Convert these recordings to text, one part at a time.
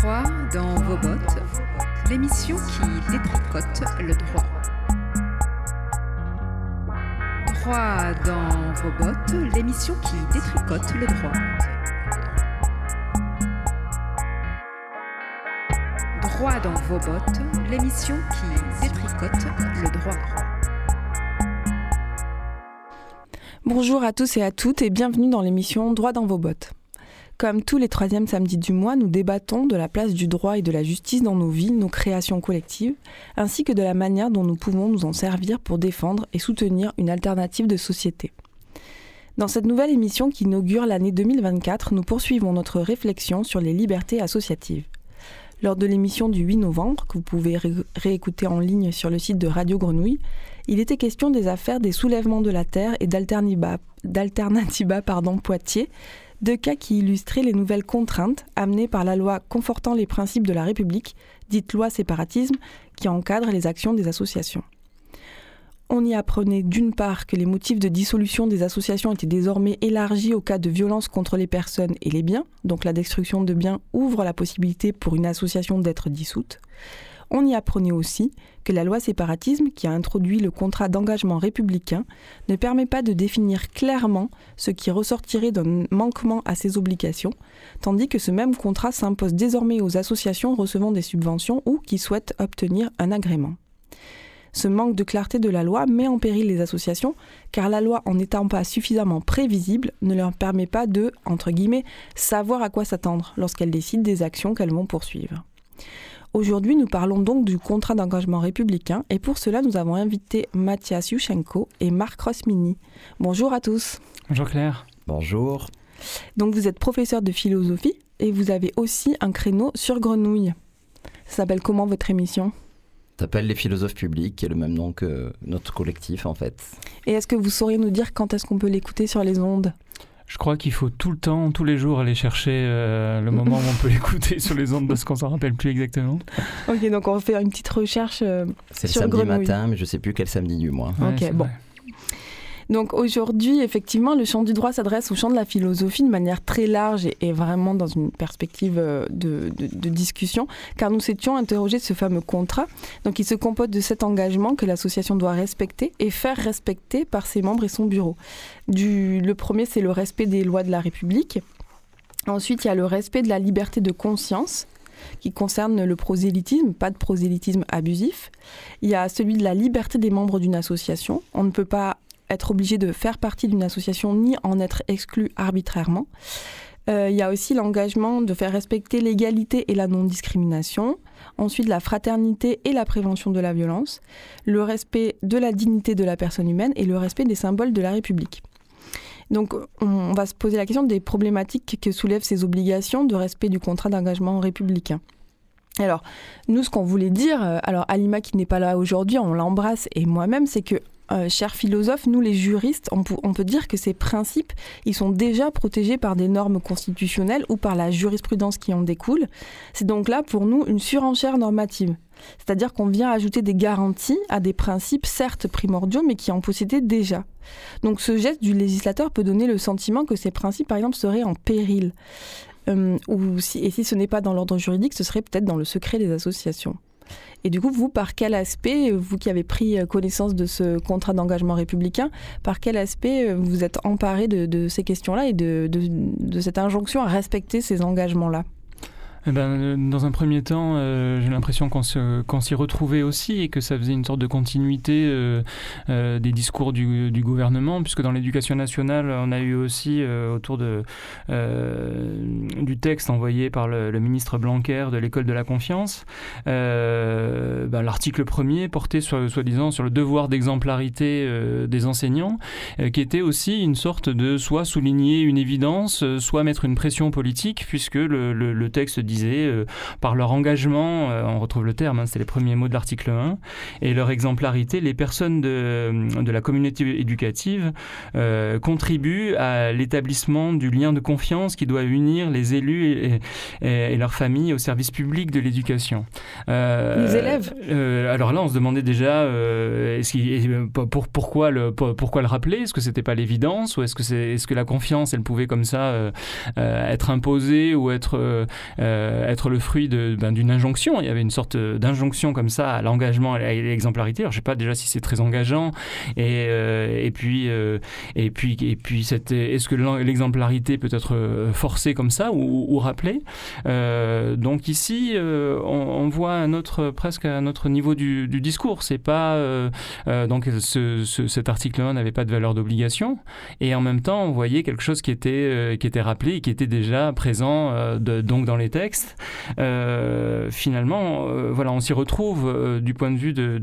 Droit dans vos bottes, l'émission qui détricote le droit. Droit dans vos bottes, l'émission qui détricote le droit. Droit dans vos bottes, l'émission qui détricote le droit. Bonjour à tous et à toutes et bienvenue dans l'émission Droit dans vos bottes. Comme tous les troisièmes samedis du mois, nous débattons de la place du droit et de la justice dans nos vies, nos créations collectives, ainsi que de la manière dont nous pouvons nous en servir pour défendre et soutenir une alternative de société. Dans cette nouvelle émission qui inaugure l'année 2024, nous poursuivons notre réflexion sur les libertés associatives. Lors de l'émission du 8 novembre, que vous pouvez ré réécouter en ligne sur le site de Radio Grenouille, il était question des affaires des soulèvements de la Terre et d'Alternativa Poitiers, deux cas qui illustraient les nouvelles contraintes amenées par la loi confortant les principes de la République, dite loi séparatisme, qui encadre les actions des associations. On y apprenait d'une part que les motifs de dissolution des associations étaient désormais élargis au cas de violence contre les personnes et les biens, donc la destruction de biens ouvre la possibilité pour une association d'être dissoute. On y apprenait aussi que la loi séparatisme, qui a introduit le contrat d'engagement républicain, ne permet pas de définir clairement ce qui ressortirait d'un manquement à ces obligations, tandis que ce même contrat s'impose désormais aux associations recevant des subventions ou qui souhaitent obtenir un agrément. Ce manque de clarté de la loi met en péril les associations, car la loi, en n'étant pas suffisamment prévisible, ne leur permet pas de, entre guillemets, savoir à quoi s'attendre lorsqu'elles décident des actions qu'elles vont poursuivre. Aujourd'hui, nous parlons donc du contrat d'engagement républicain et pour cela, nous avons invité Mathias Yushchenko et Marc Rosmini. Bonjour à tous. Bonjour Claire. Bonjour. Donc vous êtes professeur de philosophie et vous avez aussi un créneau sur Grenouille. Ça s'appelle comment votre émission? Ça s'appelle Les philosophes publics, qui est le même nom que notre collectif en fait. Et est-ce que vous sauriez nous dire quand est-ce qu'on peut l'écouter sur les ondes? Je crois qu'il faut tout le temps, tous les jours, aller chercher euh, le moment où on peut l'écouter sur les ondes parce qu'on s'en rappelle plus exactement. Ok, donc on va faire une petite recherche. Euh, C'est le samedi Grenouille. matin, mais je sais plus quel samedi du mois. Ouais, Ok, bon. vrai. Donc aujourd'hui, effectivement, le champ du droit s'adresse au champ de la philosophie de manière très large et, vraiment dans une perspective euh, de, de- de discussion, car nous étions interrogés ce fameux contrat. Donc il se compose de sept engagements que l'association doit respecter et faire respecter par ses membres et son bureau. Du, le premier, c'est le respect des lois de la République. Ensuite, il y a le respect de la liberté de conscience qui concerne le prosélytisme, pas de prosélytisme abusif. Il y a celui de la liberté des membres d'une association. On ne peut pas être obligé de faire partie d'une association ni en être exclu arbitrairement. Euh, il y a aussi l'engagement de faire respecter l'égalité et la non-discrimination. Ensuite, la fraternité et la prévention de la violence. Le respect de la dignité de la personne humaine et le respect des symboles de la République. Donc, on va se poser la question des problématiques que soulèvent ces obligations de respect du contrat d'engagement républicain. Alors, nous, ce qu'on voulait dire, euh, alors Alima qui n'est pas là aujourd'hui, on l'embrasse et moi-même, c'est que euh, chers philosophes, nous les juristes, on, peut dire que ces principes, ils sont déjà protégés par des normes constitutionnelles ou par la jurisprudence qui en découle. C'est donc là pour nous une surenchère normative. C'est-à-dire qu'on vient ajouter des garanties à des principes certes primordiaux mais qui en possédaient déjà. Donc ce geste du législateur peut donner le sentiment que ces principes par exemple seraient en péril. Euh, et si ce n'est pas dans l'ordre juridique, ce serait peut-être dans le secret des associations. Et du coup, vous, par quel aspect, vous qui avez pris euh, connaissance de ce contrat d'engagement républicain, par quel aspect euh, vous êtes emparé de, ces questions-là et de cette injonction à respecter ces engagements-là? Eh ben, euh, dans un premier temps, euh, j'ai l'impression qu'on s'y retrouvait aussi et que ça faisait une sorte de continuité euh, des discours du, gouvernement, puisque dans l'éducation nationale, on a eu aussi autour du texte envoyé par le, ministre Blanquer de l'école de la confiance, ben, l'article premier portait soi-disant sur le devoir d'exemplarité des enseignants, qui était aussi une sorte de soit souligner une évidence, soit mettre une pression politique, puisque le, le- le texte disait, euh, par leur engagement, euh, on retrouve le terme, hein, c'était les premiers mots de l'article 1, et leur exemplarité, les personnes de, de la communauté éducative euh, contribuent à l'établissement du lien de confiance qui doit unir les élus et, leurs familles au service public de l'éducation. les élèves. Alors là, on se demandait déjà pour, pourquoi, le, pourquoi le rappeler? Est-ce que c'était pas l'évidence? Ou est-ce que, c'est, est-ce que la confiance, elle pouvait comme ça être imposée ou être, être le fruit ben, d'une injonction Il y avait une sorte d'injonction comme ça à l'engagement et à l'exemplarité. Alors je sais pas déjà si c'est très engageant. Et, et puis, et puis, et puis est-ce que l'exemplarité peut être euh, forcée comme ça ou, rappelée? Euh, Donc ici, euh, on, voit un autre, presque un autre niveau du, discours. C'est pas donc cet article-là n'avait pas de valeur d'obligation, et en même temps, on voyait quelque chose qui était qui était rappelé et qui était déjà présent donc dans les textes. Finalement, voilà, on s'y retrouve du point de vue de,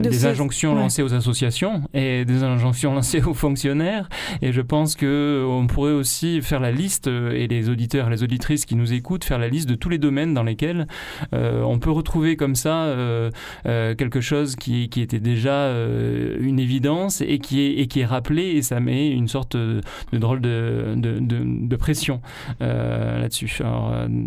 des injonctions lancées aux associations et des injonctions lancées aux fonctionnaires. Et je pense que on pourrait aussi faire la liste, euh, et les auditeurs, les auditrices qui nous écoutent, faire la liste de tous les domaines dans lesquels euh, on peut retrouver comme ça euh, quelque chose qui, qui, était déjà une évidence et qui est, et qui est rappelé, et ça met une sorte de, drôle de, de, de, pression là-dessus.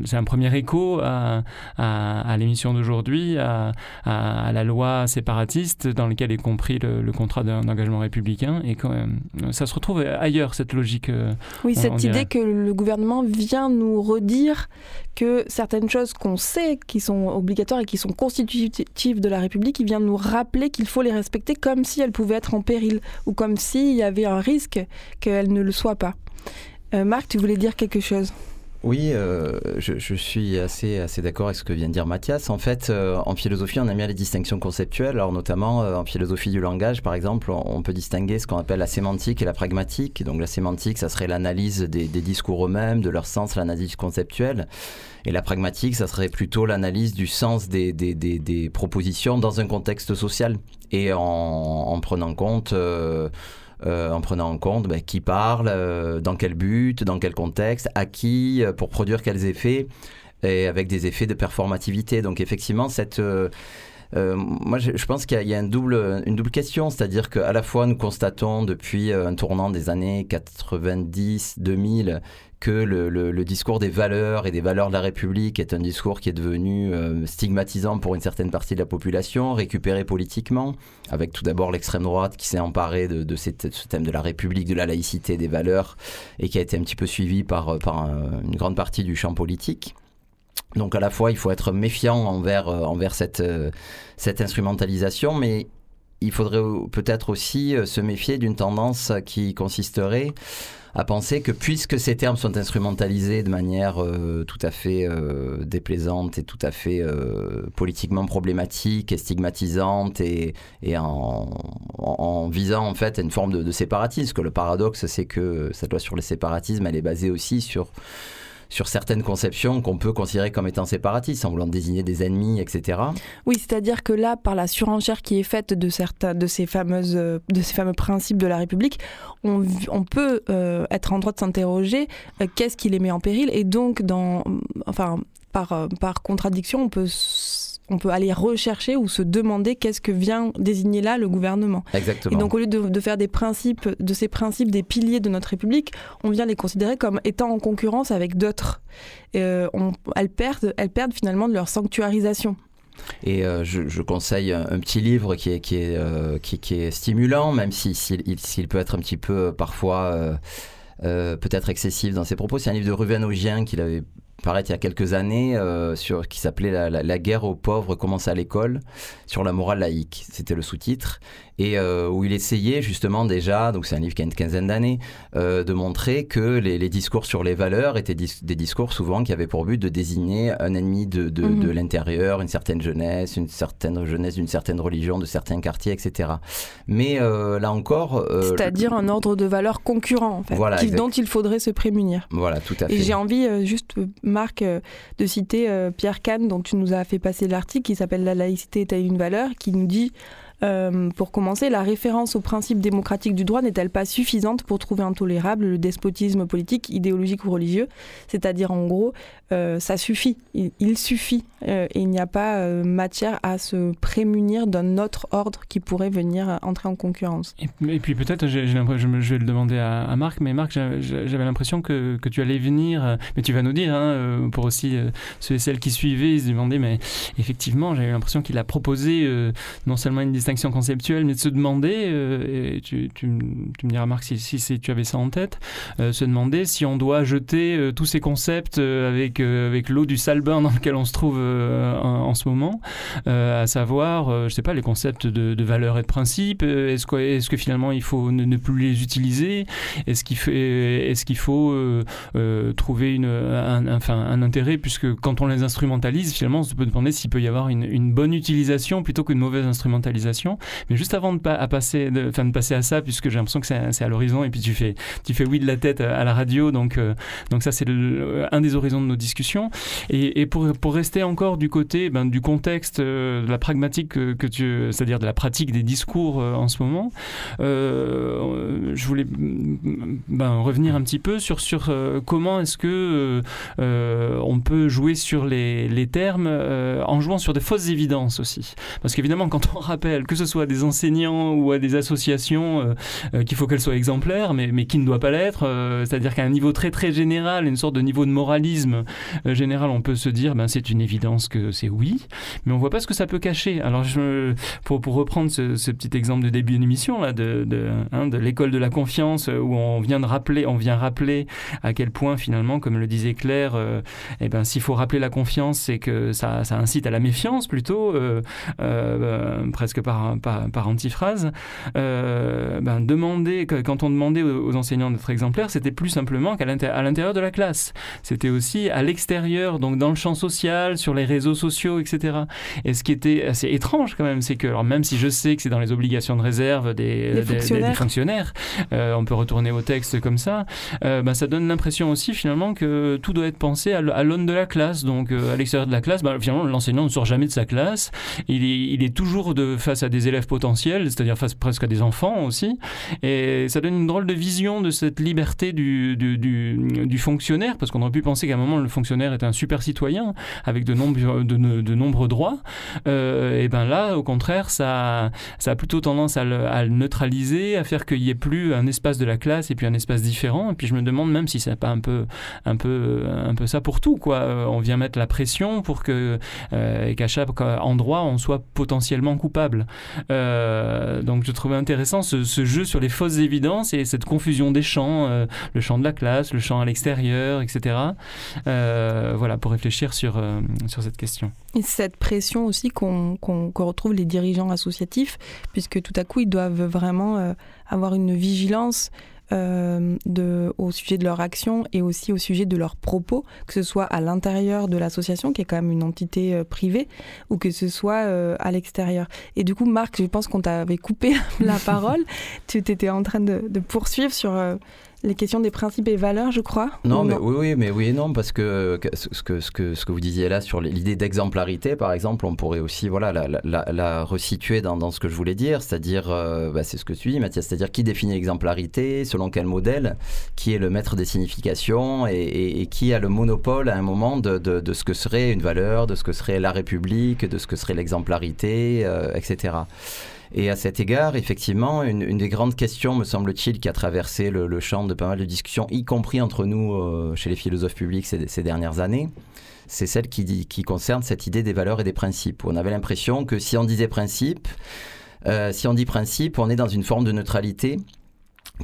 C'est un premier écho à, à, l'émission d'aujourd'hui, à, à, la loi séparatiste dans laquelle est compris le, le contrat d'engagement républicain, et quand même, ça se retrouve ailleurs, cette logique. Euh, oui, cette idée que le gouvernement vient nous redire que certaines choses qu'on sait qui sont obligatoires et qui sont constitutives de la République, il vient nous rappeler qu'il faut les respecter comme si elles pouvaient être en péril ou comme s'il y avait un risque qu'elles ne le soient pas. Euh, Marc, tu voulais dire quelque chose? Oui, euh, je, suis assez, assez d'accord avec ce que vient de dire Mathias. En fait, euh, en philosophie, on aime bien les distinctions conceptuelles. Alors, notamment euh, en philosophie du langage, par exemple, on, peut distinguer ce qu'on appelle la sémantique et la pragmatique. Donc, la sémantique, ça serait l'analyse des, discours eux-mêmes, de leur sens, l'analyse conceptuelle. Et la pragmatique, ça serait plutôt l'analyse du sens des, propositions dans un contexte social et en, en prenant compte euh, en prenant en compte ben, qui parle, euh, dans quel but, dans quel contexte, à qui, euh, pour produire quels effets, et avec des effets de performativité. Donc effectivement, cette... moi, je, pense qu'il y a, une, double, question, c'est-à-dire qu'à la fois nous constatons depuis un tournant des années 90-2000 que le, discours des valeurs et des valeurs de la République est un discours qui est devenu euh, stigmatisant pour une certaine partie de la population, récupéré politiquement, avec tout d'abord l'extrême droite qui s'est emparée de, ce thème de la République, de la laïcité, des valeurs, et qui a été un petit peu suivi par, une grande partie du champ politique. Donc à la fois, il faut être méfiant envers, euh, envers cette, euh, cette instrumentalisation, mais il faudrait peut-être aussi se méfier d'une tendance qui consisterait à penser que puisque ces termes sont instrumentalisés de manière euh, tout à fait euh, déplaisante et tout à fait euh, politiquement problématique et stigmatisante et, en, visant en fait une forme de, de séparatisme, que le paradoxe c'est que cette loi sur le séparatisme elle est basée aussi sur sur certaines conceptions qu'on peut considérer comme étant séparatistes, voulant désigner des ennemis, etc. Oui, c'est-à-dire que là, par la surenchère qui est faite de certains de ces fameuses, de ces fameux principes de la République, on, peut euh, être en droit de s'interroger euh, qu'est-ce qui les met en péril, et donc enfin, par, euh, par contradiction, on peut on peut aller rechercher ou se demander qu'est-ce que vient désigner là le gouvernement. Exactement. Et donc au lieu de, faire des principes, de ces principes des piliers de notre République, on vient les considérer comme étant en concurrence avec d'autres. Euh, elles, perdent, elles perdent finalement de leur sanctuarisation. Et euh, je, conseille un, petit livre qui est, qui est, euh, qui, est stimulant, même s'il si, peut être un petit peu parfois peut-être excessif dans ses propos. C'est un livre de Ruven Augien qu'il avait paraît il y a quelques années, euh, qui s'appelait la, guerre aux pauvres commence à l'école, sur la morale laïque. C'était le sous-titre et euh, où il essayait justement déjà, donc c'est un livre qui a une quinzaine d'années, euh, de montrer que les, discours sur les valeurs étaient des discours souvent qui avaient pour but de désigner un ennemi de, de, mhm. l'intérieur, une certaine jeunesse, une certaine jeunesse d'une certaine religion, de certains quartiers, etc. Mais euh, là encore... C'est-à-dire un ordre de valeurs concurrent, en fait, dont il faudrait se prémunir. Voilà, tout à fait. Et j'ai envie, juste, Marc, de citer Pierre Kahn, dont tu nous as fait passer l'article qui s'appelle La laïcité est-elle une valeur, qui nous dit Euh, pour commencer, la référence au principe démocratique du droit n'est-elle pas suffisante pour trouver intolérable le despotisme politique, idéologique ou religieux? C'est-à-dire, en gros, euh, ça suffit, il, suffit, et il n'y a pas matière à se prémunir d'un autre ordre qui pourrait venir entrer en concurrence. Et, puis peut-être, je, vais le demander à, Marc, mais Marc, j'avais l'impression que, que, tu allais venir, mais tu vas nous dire, hein, pour aussi ceux et celles qui suivaient, ils se demandaient, mais effectivement, j'avais l'impression qu'il a proposé non seulement une distinction conceptuelle, mais de se demander, euh, et tu, me diras Marc si, tu avais ça en tête, euh, se demander si on doit jeter euh, tous ces concepts avec, avec l'eau du sale bain dans lequel on se trouve en, ce moment, à savoir, je sais pas, les concepts de, de valeur et de principe, est-ce que, est que finalement il faut ne, plus les utiliser, est-ce qu'il faut, trouver une, un, enfin, un intérêt, puisque quand on les instrumentalise, finalement on se peut demander s'il peut y avoir une bonne utilisation plutôt qu'une mauvaise instrumentalisation. Mais juste avant de, passer, à ça, puisque j'ai l'impression que c'est à l'horizon, et puis tu fais, tu fais oui de la tête à la radio, donc, euh, donc ça c'est un des horizons de nos discussions. Et, pour, pour, rester encore du côté ben, du contexte, euh, de la pragmatique que, c'est-à-dire de la pratique des discours euh, en ce moment, je voulais ben, revenir un petit peu sur, sur comment est-ce que on peut jouer sur les, les termes en jouant sur des fausses évidences aussi. Parce qu'évidemment, quand on rappelle, que ce soit à des enseignants ou à des associations, euh, euh, qu'il faut qu'elles soient exemplaires, mais, mais qui ne doit pas l'être, euh, c'est-à-dire qu'à un niveau très très général, une sorte de niveau de moralisme général, on peut se dire, ben, c'est une évidence que c'est oui, mais on voit pas ce que ça peut cacher. Alors, pour, pour reprendre ce, petit exemple de début d'émission, là, de, de, hein, de l'école de la confiance, où on vient de rappeler, on vient rappeler à quel point finalement, comme le disait Claire, eh ben, s'il faut rappeler la confiance, c'est que ça, ça, incite à la méfiance plutôt. Euh, presque par, par, antiphrase, euh, ben demander, quand on demandait aux, enseignants d'être exemplaires, c'était plus simplement qu'à l'intérieur de la classe. C'était aussi à l'extérieur, donc dans le champ social, sur les réseaux sociaux, etc. Et ce qui était assez étrange quand même, c'est que, alors même si je sais que c'est dans les obligations de réserve des, fonctionnaires, euh, on peut retourner au texte comme ça, ben, ça donne l'impression aussi finalement que tout doit être pensé à l'aune de la classe. Donc à l'extérieur de la classe, ben, finalement l'enseignant ne sort jamais de sa classe, il est, il est toujours de, face à des élèves potentiels, c'est-à-dire face presque à des enfants aussi. Et ça donne une drôle de vision de cette liberté du, du, fonctionnaire, parce qu'on aurait pu penser qu'à un moment, le fonctionnaire était un super citoyen avec de, nombreux, de, nombreux droits. Euh, et ben là, au contraire, ça, ça a plutôt tendance à le, neutraliser, à faire qu'il n'y ait plus un espace de la classe et puis un espace différent. Et puis je me demande même si c'est pas un peu, un peu, un peu ça pour tout. Quoi. Euh, on vient mettre la pression pour que, euh, qu'à chaque endroit, on soit potentiellement coupable. Euh, donc je trouvais intéressant ce, jeu sur les fausses évidences et cette confusion des champs, euh, le champ de la classe, le champ à l'extérieur, etc. Euh, voilà, pour réfléchir sur, sur cette question. Et cette pression aussi qu'on retrouve les dirigeants associatifs, puisque tout à coup ils doivent vraiment avoir une vigilance euh, de, au sujet de leur action et aussi au sujet de leurs propos, que ce soit à l'intérieur de l'association, qui est quand même une entité euh, privée, ou que ce soit euh, à l'extérieur. Et du coup, Marc, je pense qu'on t'avait coupé la parole. tu étais en train de, de poursuivre sur les questions des principes et valeurs, je crois. Non, mais oui, oui, mais oui et non, parce que ce que, ce que, ce que vous disiez là sur l'idée d'exemplarité, par exemple, on pourrait aussi voilà, la, la, resituer dans, dans, ce que je voulais dire, c'est-à-dire, euh, bah, c'est ce que tu dis, Mathias, c'est-à-dire qui définit l'exemplarité, selon quel modèle, qui est le maître des significations et, qui a le monopole à un moment de, de, ce que serait une valeur, de ce que serait la République, de ce que serait l'exemplarité, euh, etc. Et à cet égard, effectivement, une, des grandes questions, me semble-t-il, qui a traversé le, champ de pas mal de discussions, y compris entre nous, euh, chez les philosophes publics ces, dernières années, c'est celle qui, qui, concerne cette idée des valeurs et des principes. On avait l'impression que si on disait principe, euh, si on dit principe, on est dans une forme de neutralité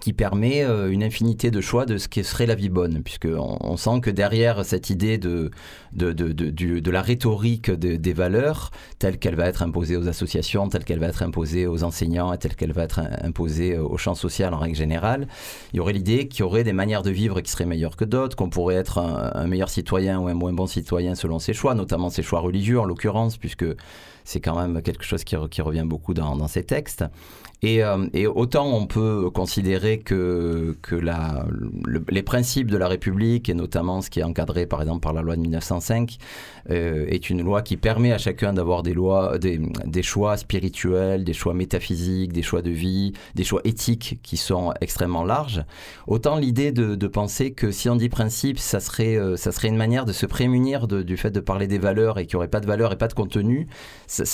qui permet euh, une infinité de choix de ce qui serait la vie bonne, puisqu'on on sent que derrière cette idée de, de, de, de, la rhétorique des valeurs, telle qu'elle va être imposée aux associations, telle qu'elle va être imposée aux enseignants, et telle qu'elle va être imposée au champ social en règle générale, il y aurait l'idée qu'il y aurait des manières de vivre qui seraient meilleures que d'autres, qu'on pourrait être un, meilleur citoyen ou un moins bon citoyen selon ses choix, notamment ses choix religieux en l'occurrence, puisque c'est quand même quelque chose qui, qui revient beaucoup dans, dans ces textes. Et, et, autant on peut considérer que, les principes de la République, et notamment ce qui est encadré par exemple par la loi de 1905, euh, est une loi qui permet à chacun d'avoir des, choix spirituels, des choix métaphysiques, des choix de vie, des choix éthiques qui sont extrêmement larges. Autant l'idée de, penser que si on dit principe, ça serait, euh, une manière de se prémunir du fait de parler des valeurs et qu'il n'y aurait pas de valeur et pas de contenu,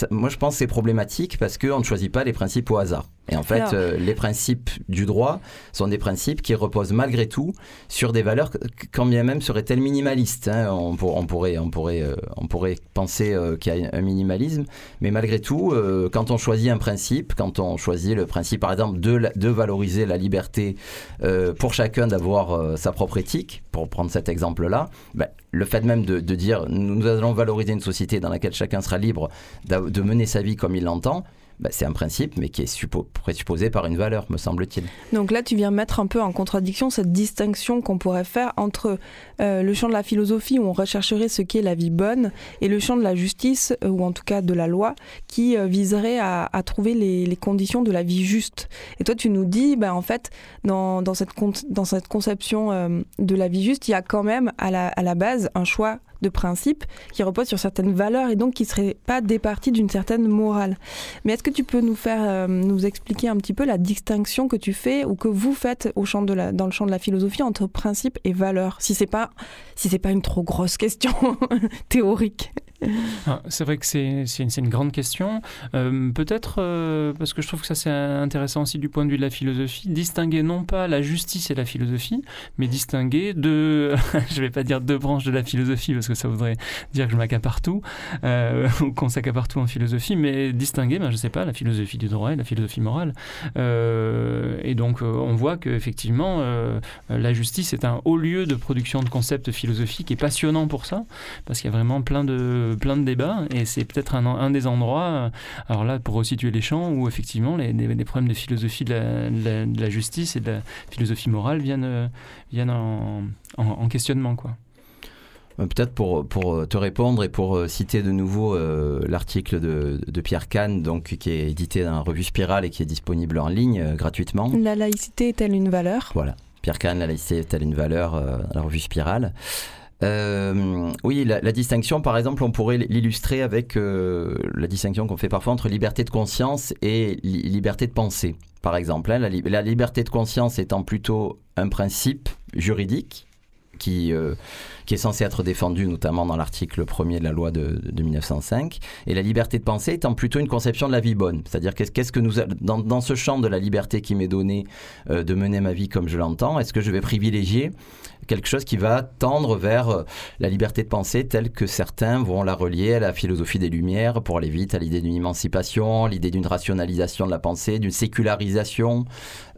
moi je pense que c'est problématique parce qu'on ne choisit pas les principes au hasard. Et en fait, euh, les principes du droit sont des principes qui reposent malgré tout sur des valeurs, quand bien même seraient-elles minimalistes. Hein. On, pour, on, pourrait, on, pourrait, euh, on pourrait penser euh, qu'il y a un minimalisme, mais malgré tout, quand on choisit un principe, quand on choisit le principe, par exemple, de, de valoriser la liberté pour chacun d'avoir sa propre éthique, pour prendre cet exemple-là, ben, le fait même de, de, dire nous allons valoriser une société dans laquelle chacun sera libre de mener sa vie comme il l'entend, bah, c'est un principe, mais qui est suppo présupposé par une valeur, me semble-t-il. Donc là, tu viens mettre un peu en contradiction cette distinction qu'on pourrait faire entre euh, le champ de la philosophie, où on rechercherait ce qu'est la vie bonne, et le champ de la justice, euh, ou en tout cas de la loi, qui euh, viserait à, trouver les, conditions de la vie juste. Et toi, tu nous dis, ben, en fait, dans, cette, conception de la vie juste, il y a quand même à la base un choix de principe qui repose sur certaines valeurs et donc qui ne serait pas départi d'une certaine morale. Mais est-ce que tu peux nous faire, euh, nous expliquer un petit peu la distinction que tu fais ou que vous faites au champ de la, dans le champ de la philosophie entre principe et valeur Si c'est pas, si c'est pas une trop grosse question théorique? Ah, c'est vrai que c'est une, une, grande question. Euh, Peut-être euh, parce que je trouve que ça c'est intéressant aussi du point de vue de la philosophie, distinguer non pas la justice et la philosophie, mais distinguer deux, je vais pas dire deux branches de la philosophie parce que ça voudrait dire que je m'accapare tout euh, ou qu'on s'accapare tout en philosophie, mais distinguer, ben, je sais pas, la philosophie du droit et la philosophie morale. Et donc on voit qu'effectivement la justice est un haut lieu de production de concepts philosophiques et passionnant pour ça, parce qu'il y a vraiment plein de plein de débats et c'est peut-être un, un, des endroits, alors là pour resituer les champs, où effectivement les, les, les problèmes de philosophie de la, de, la, de la, justice et de la philosophie morale viennent, viennent en, en, en questionnement. quoi. Peut-être pour, pour te répondre et pour citer de nouveau euh, l'article de, de, Pierre Kahn, donc, qui est édité dans la revue Spirale et qui est disponible en ligne euh, gratuitement. La laïcité est-elle une valeur? Voilà. Pierre Kahn, la laïcité est-elle une valeur euh, dans la revue Spirale? Euh, oui, la, distinction, par exemple, on pourrait l'illustrer avec euh, la distinction qu'on fait parfois entre liberté de conscience et li liberté de pensée, par exemple. Hein, la, liberté de conscience étant plutôt un principe juridique qui, euh, qui est censé être défendu notamment dans l'article 1er de la loi de, de, 1905, et la liberté de pensée étant plutôt une conception de la vie bonne. C'est-à-dire qu'est-ce qu que nous, dans, dans, ce champ de la liberté qui m'est donné euh, de mener ma vie comme je l'entends, est-ce que je vais privilégier quelque chose qui va tendre vers la liberté de penser telle que certains vont la relier à la philosophie des Lumières pour aller vite à l'idée d'une émancipation, l'idée d'une rationalisation de la pensée, d'une sécularisation.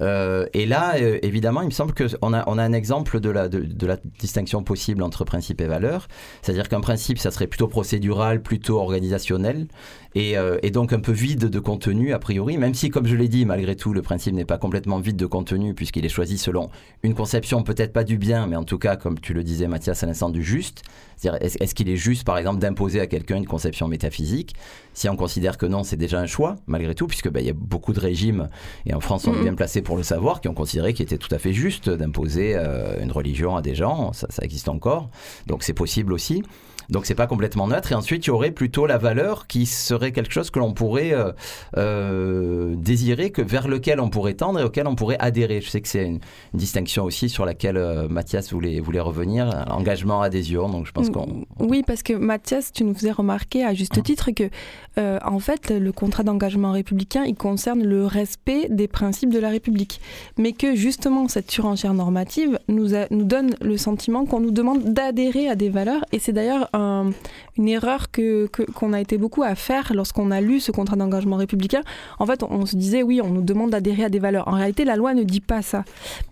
Euh, et là, euh, évidemment, il me semble qu'on a, on a un exemple de la, de, de la distinction possible entre principe et valeur. C'est-à-dire qu'un principe, ça serait plutôt procédural, plutôt organisationnel. Et, euh, et, donc un peu vide de contenu a priori, même si, comme je l'ai dit, malgré tout, le principe n'est pas complètement vide de contenu puisqu'il est choisi selon une conception peut-être pas du bien, mais en tout cas, comme tu le disais Mathias à l'instant, du juste. C'est-à-dire, est-ce est qu'il est juste, par exemple, d'imposer à quelqu'un une conception métaphysique? Si on considère que non, c'est déjà un choix, malgré tout, puisque ben, il y a beaucoup de régimes, et en France, on est bien placé pour le savoir, qui ont considéré qu'il était tout à fait juste d'imposer euh, une religion à des gens. Ça, ça existe encore, donc c'est possible aussi. Donc c'est pas complètement neutre. Et ensuite, il y aurait plutôt la valeur qui serait quelque chose que l'on pourrait euh, euh, désirer, que vers lequel on pourrait tendre et auquel on pourrait adhérer. Je sais que c'est une, une, distinction aussi sur laquelle euh, Mathias voulait, voulait revenir, engagement, adhésion. Donc je pense qu'on. Oui, parce que Mathias, tu nous faisais remarquer à juste titre que, euh, en fait, le contrat d'engagement républicain, il concerne le respect des principes de la République. Mais que justement, cette surenchère normative nous, a, nous donne le sentiment qu'on nous demande d'adhérer à des valeurs. Et c'est d'ailleurs un, une erreur que qu'on a été beaucoup à faire lorsqu'on a lu ce contrat d'engagement républicain. En fait, on, on, se disait oui, on nous demande d'adhérer à des valeurs. En réalité, la loi ne dit pas ça.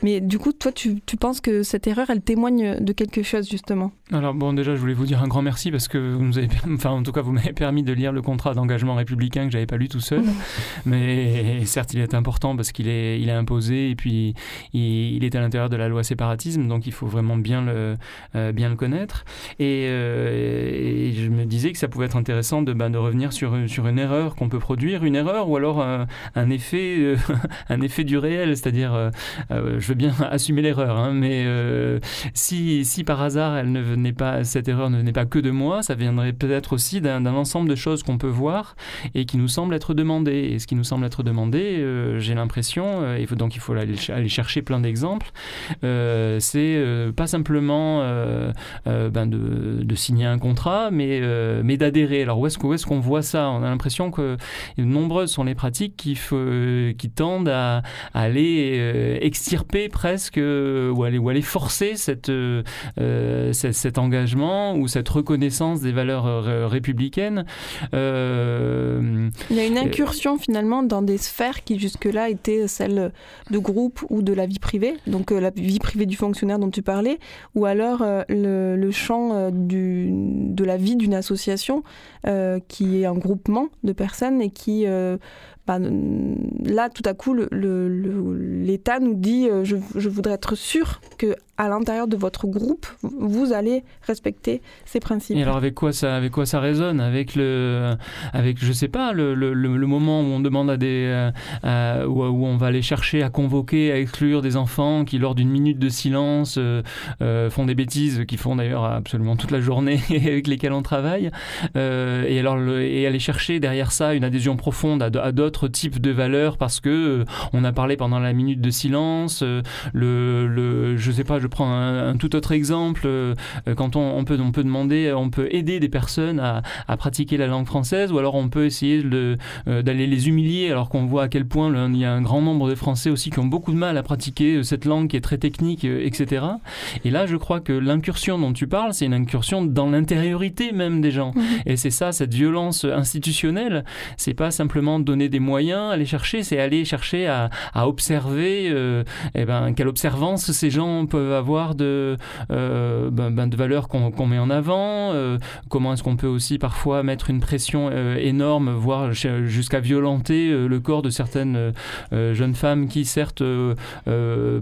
Mais du coup, toi, tu, tu penses que cette erreur, elle témoigne de quelque chose justement? Alors bon, déjà, je voulais vous dire un grand merci parce que vous nous avez, enfin, en tout cas, vous m'avez permis de lire le contrat d'engagement républicain que j'avais pas lu tout seul. Mais certes, il est important parce qu'il est, il est imposé et puis il, il est à l'intérieur de la loi séparatisme, donc il faut vraiment bien le, euh, bien le connaître. Et, euh, et, je me disais que ça pouvait être intéressant de, ben, de revenir sur, sur une erreur qu'on peut produire, une erreur ou alors un, effet, un effet du réel, c'est-à-dire, je veux bien assumer l'erreur, hein, mais si, si par hasard elle ne venait pas, cette erreur ne venait pas que de moi, ça viendrait peut-être aussi d'un ensemble de choses qu'on peut voir et qui nous semblent être demandées. Et ce qui nous semble être demandé, j'ai l'impression, et donc il faut aller, aller chercher plein d'exemples, c'est pas simplement ben de, de, signer un contrat, mais, euh, mais d'adhérer. Alors où est-ce qu'on est qu'on voit ça? On a l'impression que nombreuses sont les pratiques qui, qui tendent à, aller euh, extirper presque ou aller, ou aller forcer cette, euh, cet, engagement ou cette reconnaissance des valeurs républicaines. Il y a une incursion finalement dans des sphères qui jusque-là étaient celles de groupe ou de la vie privée, donc la vie privée du fonctionnaire dont tu parlais, ou alors le, le champ du, de la vie d'une association euh, qui est un groupement de personnes et qui, euh, bah, là, tout à coup, l'État nous dit euh, je, je, voudrais être sûr que à l'intérieur de votre groupe, vous allez respecter ces principes. Et alors avec quoi ça, avec quoi ça résonne? Avec le, avec je sais pas, le, le, moment où on demande à des, où, on va aller chercher à convoquer, à exclure des enfants qui lors d'une minute de silence font des bêtises, qui font d'ailleurs absolument toute la journée avec lesquelles on travaille. Euh, et alors et aller chercher derrière ça une adhésion profonde à, d'autres types de valeurs parce que euh, on a parlé pendant la minute de silence. Euh, le, le, je sais pas, je prends un, tout autre exemple. quand on, peut on peut demander, on peut aider des personnes à, à pratiquer la langue française ou alors on peut essayer de, d'aller les humilier alors qu'on voit à quel point il y a un grand nombre de Français aussi qui ont beaucoup de mal à pratiquer cette langue qui est très technique, etc. Et là, je crois que l'incursion dont tu parles, c'est une incursion dans l'intériorité même des gens. Mhm. Et c'est ça, cette violence institutionnelle, c'est pas simplement donner des moyens, aller chercher, c'est aller chercher à, observer, euh, eh ben, quelle observance ces gens peuvent avoir de, euh, ben, ben, valeurs qu'on met en avant, euh, comment est-ce qu'on peut aussi parfois mettre une pression énorme, voire jusqu'à violenter le corps de certaines jeunes femmes qui certes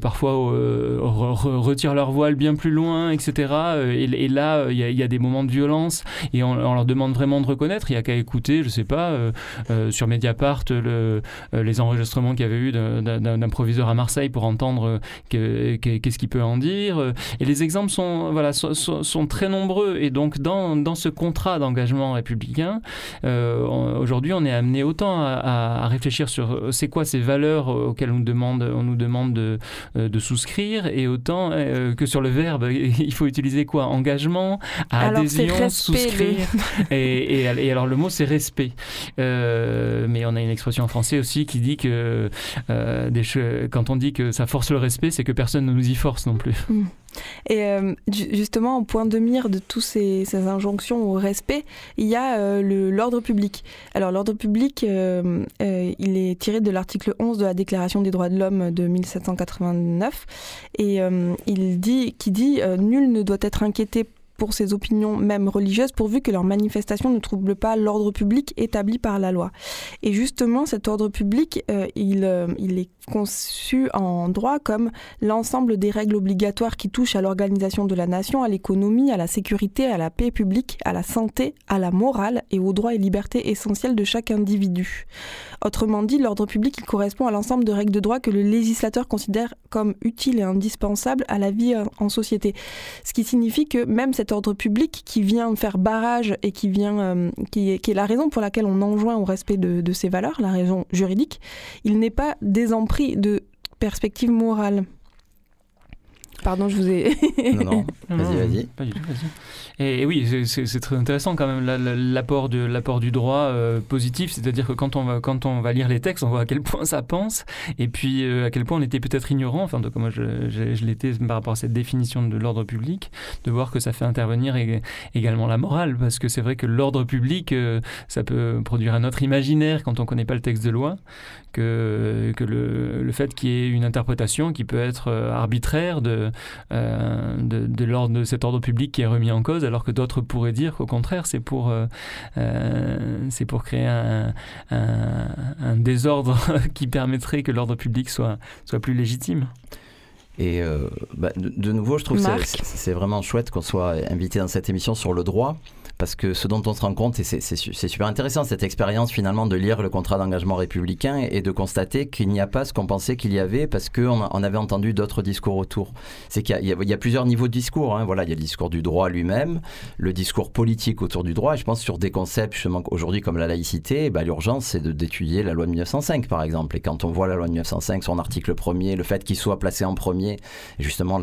parfois retirent leur voile bien plus loin, etc. Et, là, il y, a des moments de violence et on, leur demande vraiment de reconnaître. Il n'y a qu'à écouter, je sais pas, euh, euh, sur Mediapart, le, euh, les enregistrements qu'il y avait eu d'un proviseur à Marseille pour entendre qu'est-ce qu'il peut en dire. Et les exemples sont, voilà, sont, très nombreux. Et donc, dans, dans ce contrat d'engagement républicain, aujourd'hui, on est amené autant à, réfléchir sur c'est quoi ces valeurs auxquelles on nous demande, on nous demande de, de souscrire, et autant que sur le verbe, il faut utiliser quoi? Engagement, adhésion, souscrire. Et, et, alors le mot c'est respect. Euh, mais on a une expression en français aussi qui dit que euh, des quand on dit que ça force le respect, c'est que personne ne nous y force non plus. Mm. Et euh, justement, en point de mire de toutes ces, injonctions au respect, il y a l'ordre public. Alors l'ordre public, il est tiré de l'article 11 de la Déclaration des droits de l'homme de 1789 et il dit, qui dit nul ne doit être inquiété pour ses opinions même religieuses, pourvu que leurs manifestations ne troublent pas l'ordre public établi par la loi. Et justement, cet ordre public, euh, il, euh, il est conçu en droit comme l'ensemble des règles obligatoires qui touchent à l'organisation de la nation, à l'économie, à la sécurité, à la paix publique, à la santé, à la morale et aux droits et libertés essentiels de chaque individu. Autrement dit, l'ordre public correspond à l'ensemble de règles de droit que le législateur considère comme utiles et indispensables à la vie en société. Ce qui signifie que même cet ordre public qui vient faire barrage et qui vient, euh, qui, est, qui, est, la raison pour laquelle on enjoint au respect de, de ces valeurs, la raison juridique, il n'est pas désempris de perspective morale. Pardon, je vous ai. non, non, vas-y, vas-y. Pas du tout, vas-y. Et, oui, c'est très intéressant quand même l'apport du droit euh, positif, c'est-à-dire que quand on, va, quand on va lire les textes, on voit à quel point ça pense, et puis euh, à quel point on était peut-être ignorant, enfin, de comment je, je, l'étais par rapport à cette définition de l'ordre public, de voir que ça fait intervenir également la morale, parce que c'est vrai que l'ordre public, euh, ça peut produire un autre imaginaire quand on ne connaît pas le texte de loi, que, que le, le fait qu'il y ait une interprétation qui peut être arbitraire de, de, de, l'ordre, de cet ordre public qui est remis en cause alors que d'autres pourraient dire qu'au contraire, c'est pour, euh, euh, c'est pour créer un, désordre qui permettrait que l'ordre public soit, soit plus légitime. Et bah, de, de, nouveau, je trouve que c'est vraiment chouette qu'on soit invité dans cette émission sur le droit parce que ce dont on se rend compte, et c'est super intéressant cette expérience finalement de lire le contrat d'engagement républicain et de constater qu'il n'y a pas ce qu'on pensait qu'il y avait parce qu'on on avait entendu d'autres discours autour. C'est qu'il y, a plusieurs niveaux de discours. Hein. Voilà, il y a le discours du droit lui-même, le discours politique autour du droit. Je pense sur des concepts justement aujourd'hui comme la laïcité, bah, l'urgence c'est d'étudier la loi de 1905 par exemple. Et quand on voit la loi de 1905, son article premier, le fait qu'il soit placé en premier, justement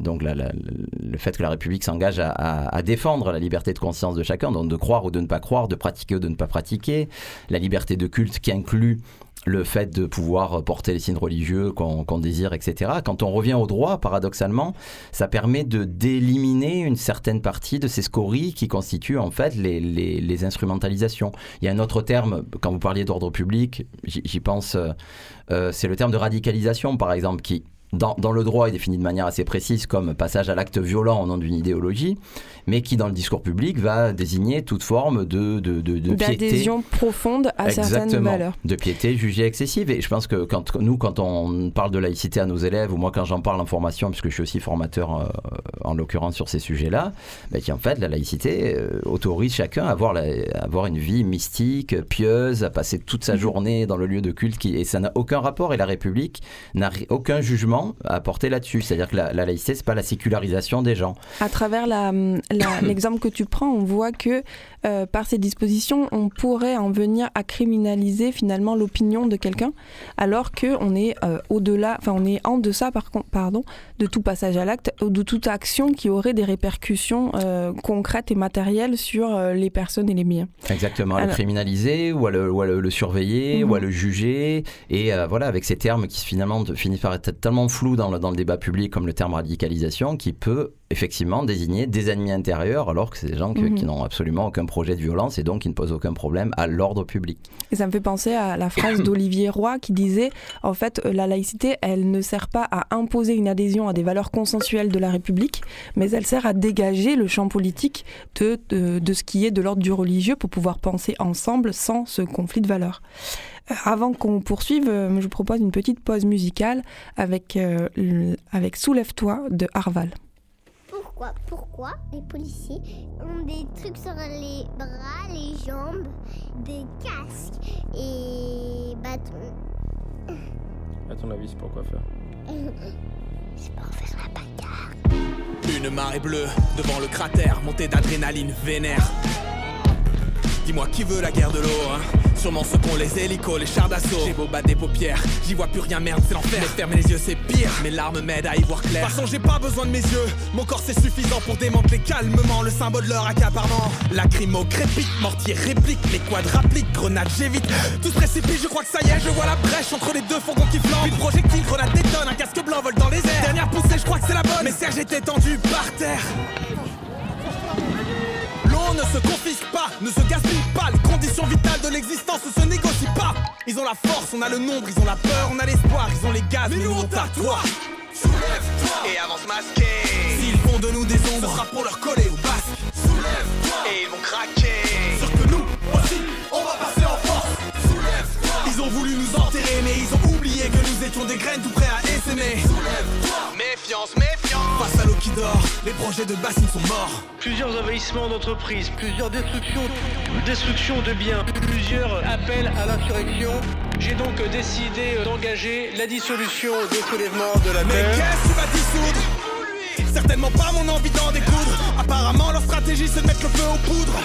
donc le fait que la République s'engage à défendre la liberté de conscience de chacun, donc de croire ou de ne pas croire, de pratiquer ou de ne pas pratiquer, la liberté de culte qui inclut le fait de pouvoir porter les signes religieux qu'on désire, etc. Quand on revient au droit, paradoxalement, ça permet de d'éliminer une certaine partie de ces scories qui constituent en fait les, instrumentalisations. Il y a un autre terme, quand vous parliez d'ordre public, j'y pense, euh, euh, c'est le terme de radicalisation, par exemple, qui dans, dans, le droit est défini de manière assez précise comme passage à l'acte violent au nom d'une idéologie mais qui dans le discours public va désigner toute forme de, de, de, de D'adhésion profonde à certaines valeurs. De piété jugée excessive. Et je pense que quand, nous, quand on parle de laïcité à nos élèves, ou moi quand j'en parle en formation, puisque je suis aussi formateur euh, en l'occurrence sur ces sujets-là, bah, en fait la laïcité euh, autorise chacun à avoir, la, avoir une vie mystique, pieuse, à passer toute sa mhm. journée dans le lieu de culte, qui, et ça n'a aucun rapport. Et la République n'a aucun jugement à porter là-dessus. C'est-à-dire que la, la laïcité, c'est pas la sécularisation des gens. À travers la, l'exemple que tu prends, on voit que euh, par ces dispositions, on pourrait en venir à criminaliser finalement l'opinion de quelqu'un, alors qu'on est euh, au-delà, enfin on est en deçà par pardon, de tout passage à l'acte ou de toute action qui aurait des répercussions euh, concrètes et matérielles sur les personnes et les biens. Exactement, à le criminaliser ou à le, surveiller ou à mhm. le juger, et voilà, avec ces termes qui finalement finissent par être tellement flous dans le, dans le débat public comme le terme radicalisation, qui peut effectivement désigner des ennemis intérieurs alors que c'est des gens qui mhm. n'ont absolument aucun projet de violence et donc qui ne posent aucun problème à l'ordre public. Et ça me fait penser à la phrase d'Olivier Roy qui disait en fait euh, la laïcité elle ne sert pas à imposer une adhésion à des valeurs consensuelles de la République mais elle sert à dégager le champ politique de, de, ce qui est de l'ordre du religieux pour pouvoir penser ensemble sans ce conflit de valeurs. Euh, avant qu'on poursuive, euh, je vous propose une petite pause musicale avec, avec Soulève-toi de Harval pourquoi, les policiers ont des trucs sur les bras, les jambes, des casques et bâtons. À ton avis, c'est pour quoi faire? C'est pour faire la bagarre. Une marée bleue devant le cratère, montée d'adrénaline vénère. Dis-moi qui veut la guerre de l'eau, hein? Sûrement ceux qu'ont les hélicos, les chars d'assaut. J'ai beau battre des paupières, j'y vois plus rien, merde, c'est l'enfer. Fermer les yeux, c'est pire. Mes larmes m'aident à y voir clair. De toute façon, j'ai pas besoin de mes yeux. Mon corps, c'est suffisant pour démanteler calmement le symbole de leur accaparement. Lacrymo crépite, mortier réplique, les quadres appliquent, grenade j'évite. Tout se précipite, je crois que ça y est, je vois la brèche entre les deux fourgons qui flambent. Une projectile, grenade détonne, un casque blanc vole dans les airs. Dernière poussée, je crois que c'est la bonne. Mais Serge était tendu par terre ne se confisque pas, ne se gaspille pas. Les conditions vitales de l'existence ne se négocient pas. Ils ont la force, on a le nombre, ils ont la peur, on a l'espoir, ils ont les gaz, mais, nous on t'a toi. Soulève-toi et avance masqué. S'ils font de nous des ombres, ce sera pour leur coller au basque. Soulève-toi et ils vont craquer. Sur que nous aussi, on va passer en force. Soulève-toi. Ils ont voulu nous enterrer, mais ils ont oublié que nous étions des graines tout prêts à essaimer. Soulève-toi. Méfiance, méfiance. Face à l'eau qui dort, les projets de bassines sont morts. Plusieurs envahissements d'entreprises, plusieurs destructions, destructions de biens, plusieurs appels à l'insurrection. J'ai donc décidé d'engager la dissolution des soulèvements de la Mais qu'est-ce que tu vas dissoudre? Certainement pas mon envie d'en découdre. Apparemment, leur stratégie c'est de mettre le feu aux poudres.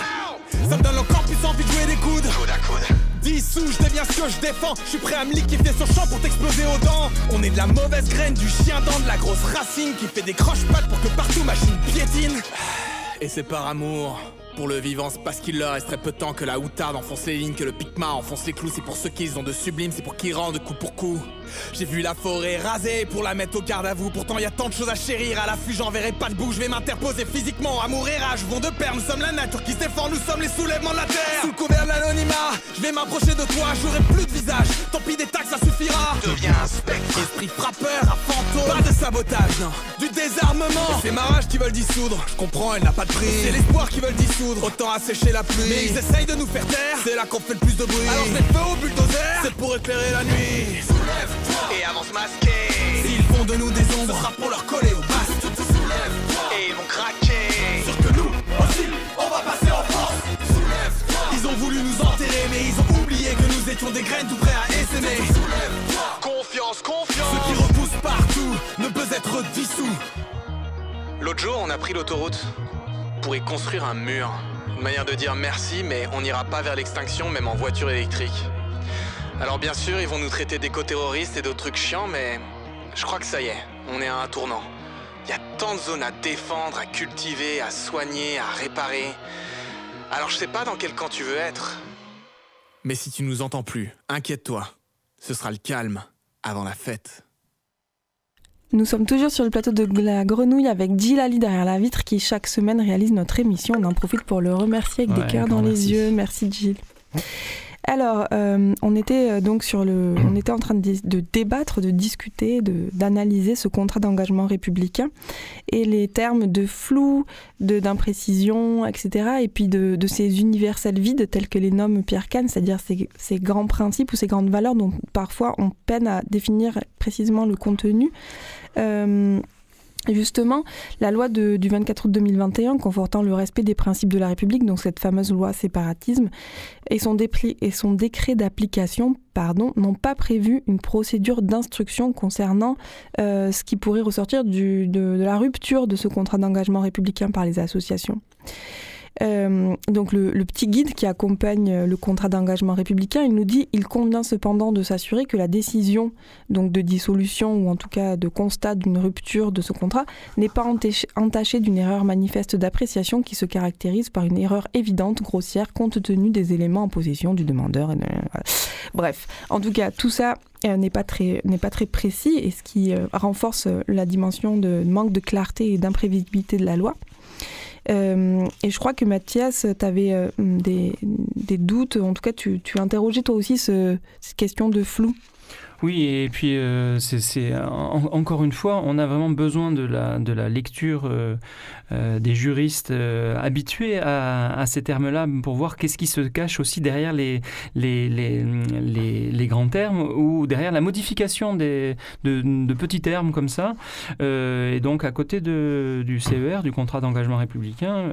Ça me donne encore plus envie de jouer des coudes. Coude à coude. Je deviens ce que je défends. Je suis prêt à me liquifier sur champ pour t'exploser aux dents. On est de la mauvaise graine, du chien dent, de la grosse racine qui fait des croche-pattes pour que partout machine piétine. Et c'est par amour pour le vivant, c'est parce qu'il leur reste très peu de temps que la outarde enfonce les lignes, que le picma enfonce les clous. C'est pour ceux qu'ils ont de sublime, c'est pour qu'ils rendent coup pour coup. J'ai vu la forêt rasée pour la mettre au garde à vous. Pourtant, y a tant de choses à chérir. À l'affût, j'enverrai pas de bout. Je vais m'interposer physiquement. Amour et rage vont de pair. Nous sommes la nature qui se défend. Nous sommes les soulèvements de la terre. Sous le couvert de l'anonymat, je vais m'approcher de toi. J'aurai plus de visage. Tant pis, des taxes, ça suffira. Deviens un spectre. Esprit frappeur, à fantôme. Pas de sabotage, non. Du désarmement. C'est ma rage qui veulent dissoudre. Je comprends, elle n'a pas de prix. C'est l'espoir qui veulent dissoudre. Autant assécher la pluie. Mais ils essayent de nous faire taire. C'est là qu'on fait le plus de bruit. Alors je feu au bulldozer. C'est pour éclairer la nuit. Soulève-toi et avance masqué. font de nous des ombres. Ce sera pour leur coller au bas. Et ils vont craquer. Sûr que nous aussi, on va passer en force. Ils ont voulu nous enterrer, mais ils ont oublié que nous étions des graines tout prêts à essaimer. Confiance, confiance. Ce qui repousse partout ne peut être dissous. L'autre jour, on a pris l'autoroute pour y construire un mur. Une manière de dire merci, mais on n'ira pas vers l'extinction, même en voiture électrique. Alors bien sûr, ils vont nous traiter d'éco-terroristes et d'autres trucs chiants, mais je crois que ça y est, on est à un tournant. Il y a tant de zones à défendre, à cultiver, à soigner, à réparer. Alors je sais pas dans quel camp tu veux être. Mais si tu nous entends plus, inquiète-toi. Ce sera le calme avant la fête. Nous sommes toujours sur le plateau de la Grenouille avec Jill Ali derrière la vitre qui chaque semaine réalise notre émission. On en profite pour le remercier avec Ouais, des cœurs dans les yeux. Merci Jill. Alors, euh, on était euh, donc sur le, on était en train de, dé- de débattre, de discuter, de- d'analyser ce contrat d'engagement républicain et les termes de flou, de d'imprécision, etc. Et puis de, de ces universels vides tels que les nomme Pierre Kahn, c'est-à-dire ces, ces grands principes ou ces grandes valeurs dont parfois on peine à définir précisément le contenu. Euh, Justement, la loi du 24 août 2021 confortant le respect des principes de la République, donc cette fameuse loi séparatisme, et son, décret d'application n'ont pas prévu une procédure d'instruction concernant euh, ce qui pourrait ressortir de la rupture de ce contrat d'engagement républicain par les associations. Euh, donc le, petit guide qui accompagne euh, le contrat d'engagement républicain, il nous dit il convient cependant de s'assurer que la décision donc de dissolution ou en tout cas de constat d'une rupture de ce contrat n'est pas entaché- entachée d'une erreur manifeste d'appréciation qui se caractérise par une erreur évidente, grossière, compte tenu des éléments en possession du demandeur. Bref, en tout cas, tout ça euh, n'est pas très n'est pas très précis et ce qui renforce la dimension de manque de clarté et d'imprévisibilité de la loi. Euh, et je crois que Mathias, tu avais des, des doutes, en tout cas tu, tu interrogeais toi aussi ce, cette question de flou. Oui, et puis euh, c'est c'est- en- encore une fois, on a vraiment besoin de la, de la lecture euh, euh, des juristes habitués à, ces termes-là pour voir qu'est-ce qui se cache aussi derrière les, grands termes ou derrière la modification des, de, petits termes comme ça. Et donc, à côté de, du CER, du contrat d'engagement républicain,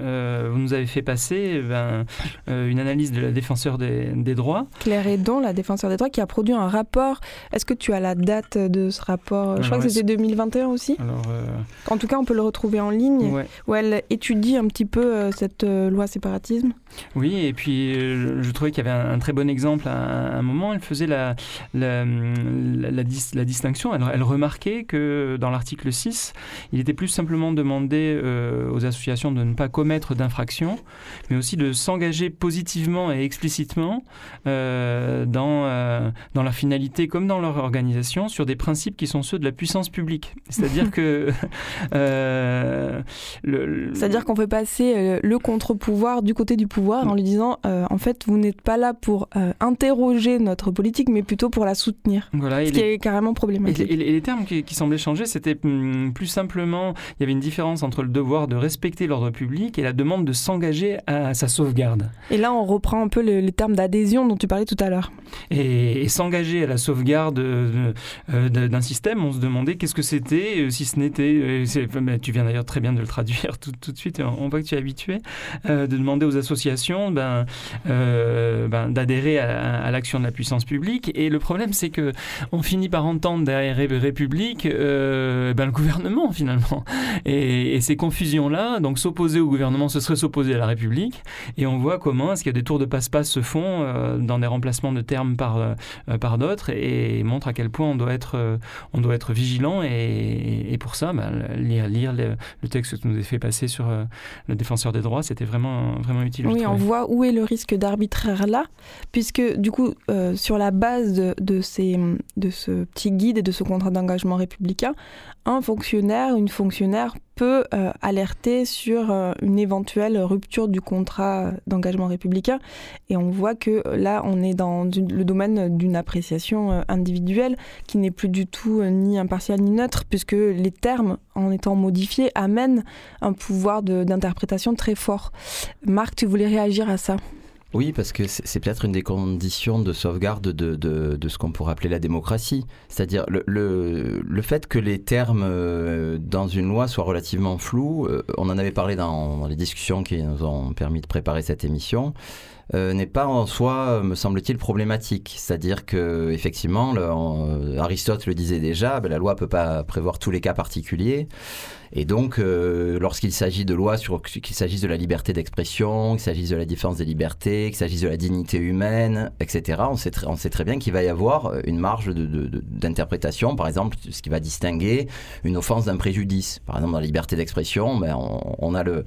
vous nous avez fait passer ben, euh, une analyse de la défenseur des, des droits. Claire Edon, la défenseur des droits, qui a produit un rapport. Est-ce que tu as la date de ce rapport? Je crois que c'était 2021 aussi. Alors, euh, En tout cas, on peut le retrouver en ligne, ouais. où elle étudie un petit peu euh, cette euh, loi séparatisme. Oui, et puis je, je trouvais qu'il y avait un, un très bon exemple à, un- un moment. Elle faisait la, la, la, la dis- la distinction. Elle, elle remarquait que dans l'article 6, il était plus simplement demandé euh, aux associations de ne pas commettre d'infractions, mais aussi de s'engager positivement et explicitement euh, dans, euh, dans leur finalité comme dans leur organisation sur des principes qui sont ceux de la puissance publique. C'est-à-dire que. euh, C'est-à-dire qu'on fait passer euh, le contre-pouvoir du côté du pouvoir en lui disant euh, en fait, vous n'êtes pas là pour euh, interroger notre politique, mais plutôt pour la soutenir. Voilà, Ce qui les- est carrément Et, problématique. les- et les termes qui, qui semblaient changer, c'était hum, plus simplement, il y avait une différence entre le devoir de respecter l'ordre public et la demande de s'engager à sa sauvegarde. Et là, on reprend un peu le- les termes d'adhésion dont tu parlais tout à l'heure. Et, et s'engager à la sauvegarde d'un système, on se demandait qu'est-ce que c'était, euh, si ce n'était, euh, tu viens d'ailleurs très bien de le traduire tout, de suite, on, voit que tu es habitué, euh, de demander aux associations ben, euh, ben, d'adhérer à, l'action de la puissance publique. Et le problème, c'est que on finit par entendre derrière Ré- République euh, ben, le gouvernement finalement. Et, ces confusions-là, donc s'opposer au gouvernement, ce serait s'opposer à la République. Et on voit comment est-ce qu'il y a des tours de passe-passe se font euh, dans des remplacements de termes par, euh, euh, par d'autres et, montre à quel point on doit être, euh, on doit être vigilant. Et, et pour ça, ben, lire, lire le, le texte que tu nous as fait passer sur euh, le défenseur des droits, c'était vraiment, vraiment utile. Oui, on voit où est le risque d'arbitraire là, puisque du coup, euh, sur la base de, de ces, de ce petit guide et de ce contrat d'engagement républicain, un fonctionnaire, une fonctionnaire peut euh, alerter sur euh, une éventuelle rupture du contrat d'engagement républicain. Et on voit que euh, là, on est dans le domaine d'une appréciation euh, individuelle qui n'est plus du tout euh, ni impartiale ni neutre, puisque les termes, en étant modifiés, amènent un pouvoir d'interprétation très fort. Marc, tu voulais réagir à ça? Oui, parce que c'est peut-être une des conditions de sauvegarde de, de, de ce qu'on pourrait appeler la démocratie. C'est-à-dire le, le, le, fait que les termes euh, dans une loi soient relativement flous. Euh, on en avait parlé dans, dans, les discussions qui nous ont permis de préparer cette émission. Euh, n'est pas en soi, me semble-t-il, problématique. C'est-à-dire que, effectivement, le, Aristote le disait déjà, ben, la loi peut pas prévoir tous les cas particuliers. Et donc, euh, lorsqu'il s'agit de lois, qu'il s'agisse de la liberté d'expression, qu'il s'agisse de la défense des libertés, qu'il s'agisse de la dignité humaine, etc., on sait, très bien qu'il va y avoir une marge d'interprétation, par exemple, ce qui va distinguer une offense d'un préjudice. Par exemple, dans la liberté d'expression, ben, on a le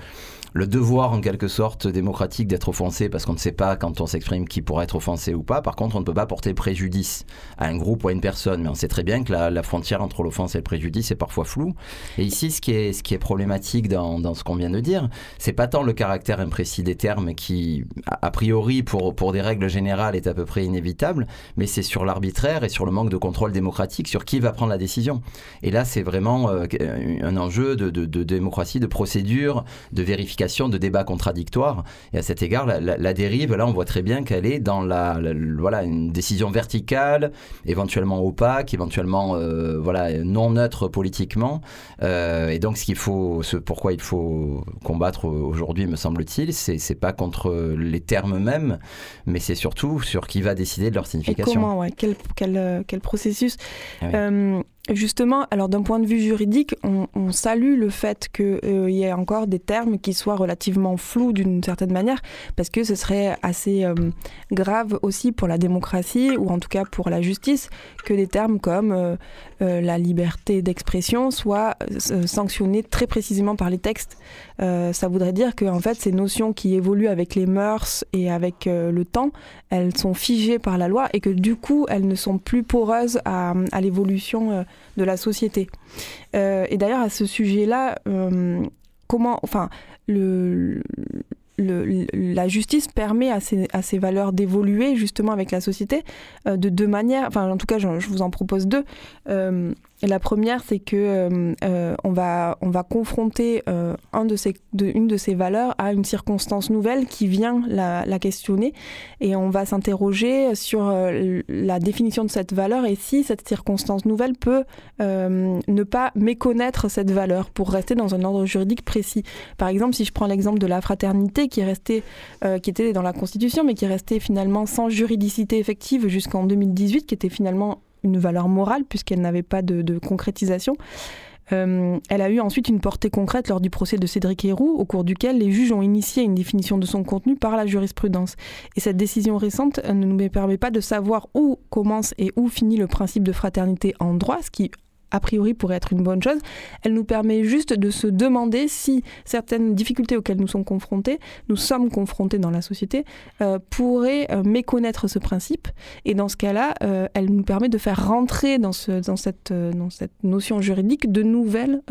le devoir en quelque sorte démocratique d'être offensé parce qu'on ne sait pas quand on s'exprime qui pourra être offensé ou pas. Par contre, on ne peut pas porter préjudice à un groupe ou à une personne. Mais on sait très bien que la, frontière entre l'offense et le préjudice est parfois floue. Et ici, ce qui est, problématique dans, ce qu'on vient de dire, c'est pas tant le caractère imprécis des termes qui, a priori, pour, des règles générales, est à peu près inévitable, mais c'est sur l'arbitraire et sur le manque de contrôle démocratique sur qui va prendre la décision. Et là, c'est vraiment euh, un enjeu de démocratie, de procédure, de vérification de débats contradictoires. Et à cet égard, la, dérive, là, on voit très bien qu'elle est dans la, voilà, une décision verticale, éventuellement opaque, éventuellement euh, voilà, non neutre politiquement. Euh, et donc, ce qu'il faut, ce pourquoi il faut combattre aujourd'hui, me semble-t-il, c'est, c'est pas contre les termes mêmes, mais c'est surtout sur qui va décider de leur signification. Et comment, ouais, quel, quel, quel processus. Ah euh, Justement, alors d'un point de vue juridique, on, salue le fait qu'il euh, y ait encore des termes qui soient relativement flous d'une certaine manière, parce que ce serait assez euh, grave aussi pour la démocratie, ou en tout cas pour la justice, que des termes comme euh, la liberté d'expression soient sanctionnés très précisément par les textes. ça voudrait dire que en fait, ces notions qui évoluent avec les mœurs et avec le temps, elles sont figées par la loi et que du coup, elles ne sont plus poreuses à l'évolution de la société. Euh, et d'ailleurs, à ce sujet-là, euh, comment, enfin, le, la justice permet à ces, à ces valeurs d'évoluer justement avec la société euh, de deux manières. Enfin, en tout cas, je, vous en propose deux. La première, c'est que euh, euh, on, va, on va confronter euh, une de ces valeurs à une circonstance nouvelle qui vient la, questionner et on va s'interroger sur la définition de cette valeur et si cette circonstance nouvelle peut ne pas méconnaître cette valeur pour rester dans un ordre juridique précis. Par exemple, si je prends l'exemple de la fraternité qui, est restée, qui était dans la Constitution mais qui est restée finalement sans juridicité effective jusqu'en 2018, qui était finalement une valeur morale puisqu'elle n'avait pas de, concrétisation. Euh, elle a eu ensuite une portée concrète lors du procès de Cédric Héroux, au cours duquel les juges ont initié une définition de son contenu par la jurisprudence. Et cette décision récente ne nous permet pas de savoir où commence et où finit le principe de fraternité en droit, ce qui a priori pourrait être une bonne chose. Elle nous permet juste de se demander si certaines difficultés auxquelles nous sommes confrontés, nous sommes confrontés dans la société, euh, pourraient euh, méconnaître ce principe. Et dans ce cas-là, euh, elle nous permet de faire rentrer dans, ce, dans, cette, notion juridique de nouvelles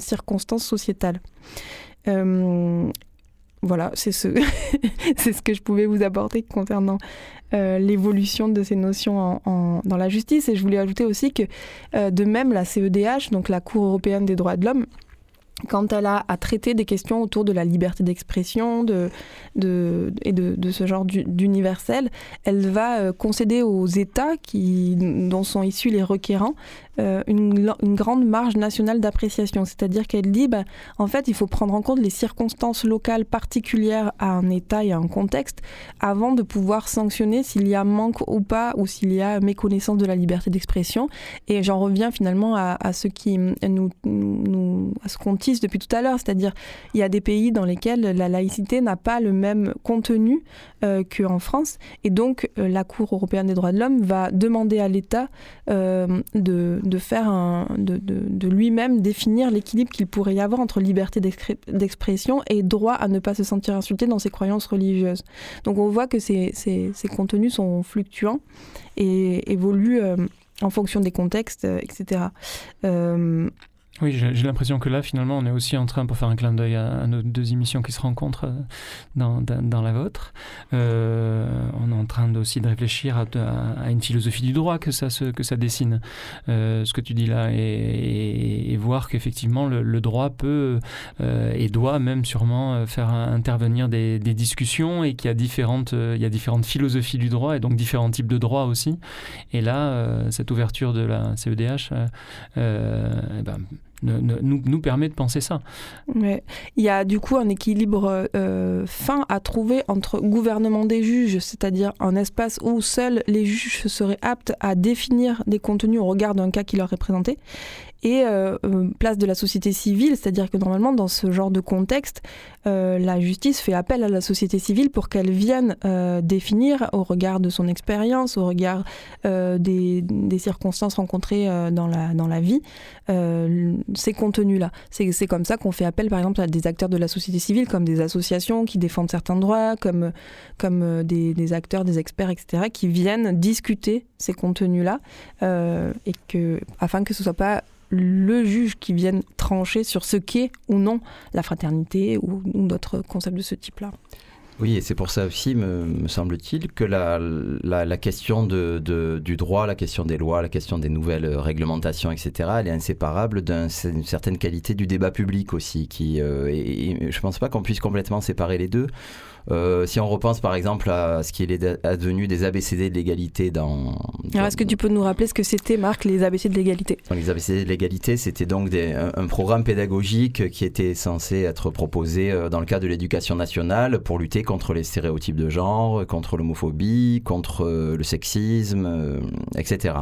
circonstances sociétales. Voilà, c'est ce, que je pouvais vous apporter concernant euh, l'évolution de ces notions dans la justice. Et je voulais ajouter aussi que, euh, de même, la CEDH, donc la Cour européenne des droits de l'homme, quand elle a à traiter des questions autour de la liberté d'expression de, de, et de, ce genre d'universel, elle va euh, concéder aux États dont sont issus les requérants euh, une, grande marge nationale d'appréciation. C'est-à-dire qu'elle dit, bah, en fait, il faut prendre en compte les circonstances locales particulières à un État et à un contexte avant de pouvoir sanctionner s'il y a manque ou pas, ou s'il y a méconnaissance de la liberté d'expression. Et j'en reviens finalement à, ce qui nous, à ce qu'on tisse depuis tout à l'heure, c'est-à-dire il y a des pays dans lesquels la laïcité n'a pas le même contenu euh, qu'en France, et donc euh, la Cour européenne des droits de l'homme va demander à l'État de, de, lui-même définir l'équilibre qu'il pourrait y avoir entre liberté d'expression et droit à ne pas se sentir insulté dans ses croyances religieuses. Donc on voit que ces, contenus sont fluctuants et évoluent euh, en fonction des contextes, etc. Euh, Oui, j'ai l'impression que là, finalement, on est aussi en train, pour faire un clin d'œil à, nos deux émissions qui se rencontrent euh, dans, dans, la vôtre, euh, on est en train aussi de réfléchir à, une philosophie du droit que ça, se, que ça dessine, euh, ce que tu dis là, et, voir qu'effectivement, le, droit peut et doit même sûrement faire intervenir des, des discussions et qu'il y, a différentes, y a différentes philosophies du droit et donc différents types de droits aussi. Et là, cette ouverture de la CEDH, ben, nous, permet de penser ça. Il y a du coup un équilibre euh, fin à trouver entre gouvernement des juges, c'est-à-dire un espace où seuls les juges seraient aptes à définir des contenus au regard d'un cas qui leur est présenté, et euh, euh, place de la société civile, c'est-à-dire que normalement dans ce genre de contexte, euh, la justice fait appel à la société civile pour qu'elle vienne définir au regard de son expérience, au regard des, circonstances rencontrées dans, la, vie, ces contenus-là. C'est comme ça qu'on fait appel par exemple à des acteurs de la société civile, comme des associations qui défendent certains droits, comme, des, des acteurs, des experts, etc., qui viennent discuter ces contenus-là, et que, afin que ce soit pas le juge qui vienne trancher sur ce qu'est ou non la fraternité ou, d'autres concepts de ce type-là. Oui, et c'est pour ça aussi, me, semble-t-il, que la, question du droit, la question des lois, la question des nouvelles réglementations, etc., elle est inséparable d'une certaine qualité du débat public aussi. Qui, euh, je ne pense pas qu'on puisse complètement séparer les deux. Euh, si on repense par exemple à ce qui est advenu des ABCD de l'égalité dans... Alors est-ce que tu peux nous rappeler ce que c'était, Marc, les ABCD de l'égalité? Les ABCD de l'égalité, c'était donc des, un, programme pédagogique qui était censé être proposé euh, dans le cadre de l'éducation nationale pour lutter contre les stéréotypes de genre, contre l'homophobie, contre euh, le sexisme, etc.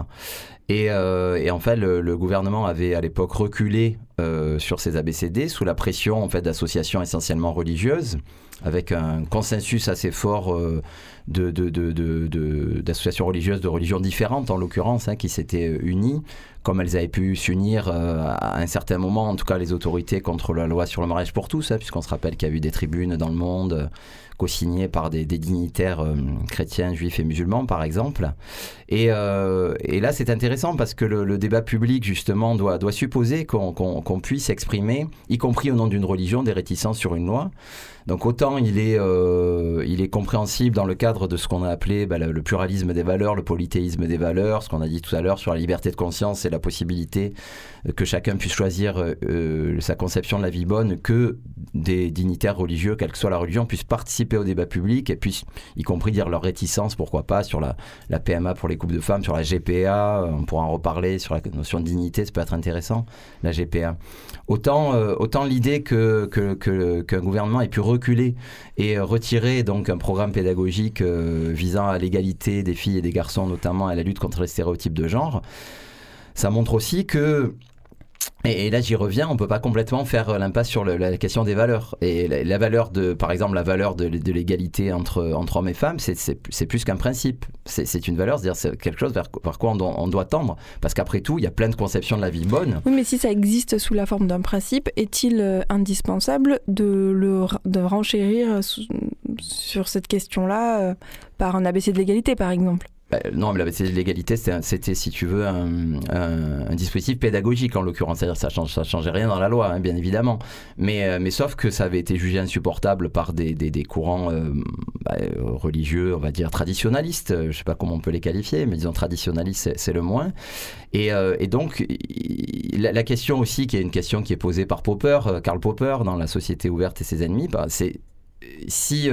Et, et, en fait, le, gouvernement avait à l'époque reculé sur ces ABCD sous la pression en fait d'associations essentiellement religieuses avec un consensus assez fort euh, d'associations de, religieuses de religions différentes, en l'occurrence, hein, qui s'étaient unies, comme elles avaient pu s'unir euh, à un certain moment, en tout cas les autorités contre la loi sur le mariage pour tous, hein, puisqu'on se rappelle qu'il y a eu des tribunes dans le monde co-signées par des, dignitaires chrétiens, juifs et musulmans, par exemple. Et, là, c'est intéressant parce que le, débat public, justement, doit, doit supposer qu'on puisse exprimer, y compris au nom d'une religion, des réticences sur une loi. Donc autant il est, euh, il est compréhensible dans le cadre de ce qu'on a appelé bah, le pluralisme des valeurs, le polythéisme des valeurs, ce qu'on a dit tout à l'heure sur la liberté de conscience et la possibilité que chacun puisse choisir euh, sa conception de la vie bonne, que des dignitaires religieux, quelle que soit la religion, puissent participer au débat public et puissent, y compris dire leur réticence, pourquoi pas, sur la, la PMA pour les couples de femmes, sur la GPA, on pourra en reparler, sur la notion de dignité, ça peut être intéressant, la GPA. Autant, euh, autant l'idée que, qu'un que, gouvernement ait pu reculer et retirer donc un programme pédagogique euh, visant à l'égalité des filles et des garçons, notamment à la lutte contre les stéréotypes de genre, ça montre aussi que et, là, j'y reviens, on peut pas complètement faire l'impasse sur la question des valeurs. Et la, valeur de, par exemple, la valeur de, l'égalité entre, entre hommes et femmes, c'est plus qu'un principe. C'est une valeur, c'est-à-dire c'est quelque chose vers, quoi on doit, tendre. Parce qu'après tout, il y a plein de conceptions de la vie bonne. Oui, mais si ça existe sous la forme d'un principe, est-il euh, indispensable de, le, de renchérir sur cette question-là euh, par un ABC de l'égalité, par exemple? Non, mais l'égalité, c'était, si tu veux, un, dispositif pédagogique en l'occurrence. C'est-à-dire ça change, changeait rien dans la loi, hein, bien évidemment. Mais, euh, mais sauf que ça avait été jugé insupportable par des, courants euh, bah, religieux, on va dire traditionnalistes. Je ne sais pas comment on peut les qualifier, mais disons traditionnalistes, c'est, le moins. Et, euh, donc, la, question aussi, qui est une question qui est posée par Popper, Karl Popper, dans La société ouverte et ses ennemis, bah, c'est si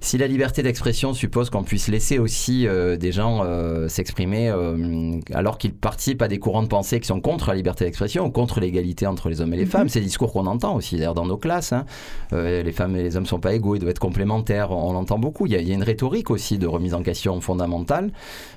si la liberté d'expression suppose qu'on puisse laisser aussi euh, des gens euh, s'exprimer euh, alors qu'ils participent à des courants de pensée qui sont contre la liberté d'expression ou contre l'égalité entre les hommes et les mhm. femmes, c'est discours qu'on entend aussi d'ailleurs dans nos classes. Hein. les femmes et les hommes ne sont pas égaux, ils doivent être complémentaires, on, l'entend beaucoup. Il y, a, une rhétorique aussi de remise en question fondamentale.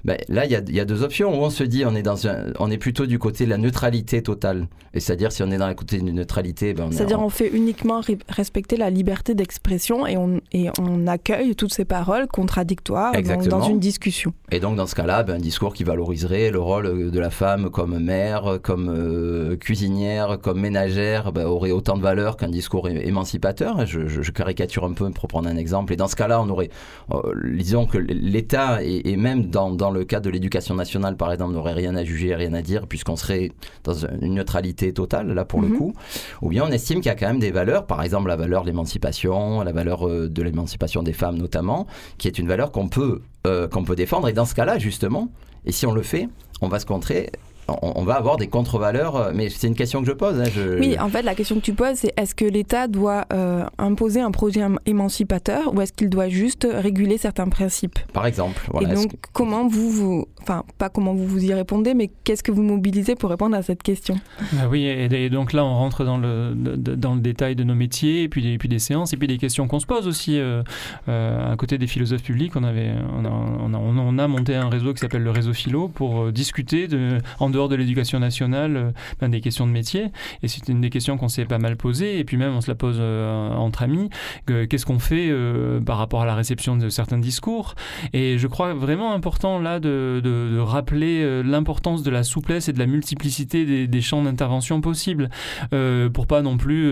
Ben, là, il y, a, il y, a, deux options. Où on se dit on est, dans un, on est plutôt du côté de la neutralité totale. Et c'est-à-dire si on est dans le côté d'une neutralité... Ben, c'est-à-dire on, fait uniquement respecter la liberté d'expression et on, et on accueille accueille toutes ces paroles contradictoires dans, une discussion. Et donc dans ce cas-là, ben, un discours qui valoriserait le rôle de la femme comme mère, comme euh, cuisinière, comme ménagère, ben, aurait autant de valeur qu'un discours émancipateur. Je, je- je caricature un peu pour prendre un exemple. Et dans ce cas-là, on aurait, euh, disons que l'État, et, et même dans, dans le cas de l'éducation nationale, par exemple, n'aurait rien à juger, rien à dire, puisqu'on serait dans une neutralité totale, là pour le Mhm. coup. Ou bien on estime qu'il y a quand même des valeurs, par exemple la valeur de l'émancipation, la valeur euh, de l'émancipation des femmes notamment, qui est une valeur qu'on peut, euh, qu'on peut défendre. Et dans ce cas-là, justement, et si on le fait, on va se contrer, on, on va avoir des contre-valeurs. euh, Mais c'est une question que je pose. hein, je- Oui, en fait, la question que tu poses, c'est est-ce que l'État doit euh, imposer un projet éman- émancipateur ou est-ce qu'il doit juste réguler certains principes? Par exemple. Voilà, Et donc, que- comment vous, vous, enfin, pas comment vous vous y répondez, mais qu'est-ce que vous mobilisez pour répondre à cette question? Ah oui, et, et donc là, on rentre dans le, dans le détail de nos métiers, et puis, des, puis des séances, et puis des questions qu'on se pose aussi. euh, euh, à côté des philosophes publics, on, avait, on, a, on, a, on a monté un réseau qui s'appelle le réseau philo pour discuter, de, en dehors de l'éducation nationale, euh, ben, des questions de métier. Et c'est une des questions qu'on s'est pas mal posées, et puis même on se la pose euh, entre amis. que- Qu'est-ce qu'on fait euh, par rapport à la réception de certains discours Et je crois vraiment important là de, de- rappeler l'importance de la souplesse et de la multiplicité des, champs d'intervention possibles, pour pas non plus,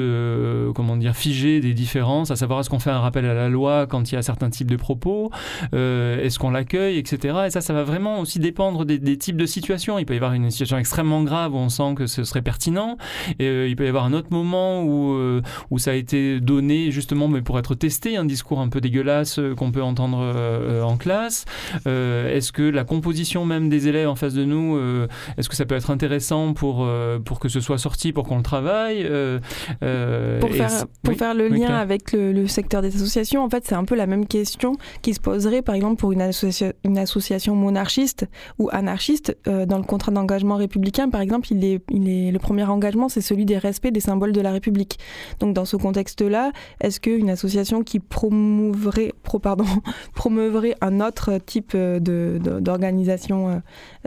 comment dire, figer des différences, à savoir est-ce qu'on fait un rappel à la loi quand il y a certains types de propos, est-ce qu'on l'accueille, etc. Et ça, ça va vraiment aussi dépendre des, des types de situations. Il peut y avoir une situation extrêmement grave où on sent que ce serait pertinent, et euh, il peut y avoir un autre moment où, euh, où ça a été donné justement mais pour être testé, un discours un peu dégueulasse euh, qu'on peut entendre en classe. Est-ce que la composition même des élèves en face de nous, est-ce que ça peut être intéressant pour, pour que ce soit sorti, pour qu'on le travaille Pour faire, c- pour oui, faire le oui, lien avec le, le secteur des associations, en fait, c'est un peu la même question qui se poserait, par exemple, pour une, associa- une association monarchiste ou anarchiste. Euh, dans le contrat d'engagement républicain, par exemple, il est, le premier engagement, c'est celui des respects des symboles de la République. Donc, dans ce contexte-là, est-ce qu'une association qui promouverait, pro, pardon, promeuvrait un autre type euh, d'organisation euh,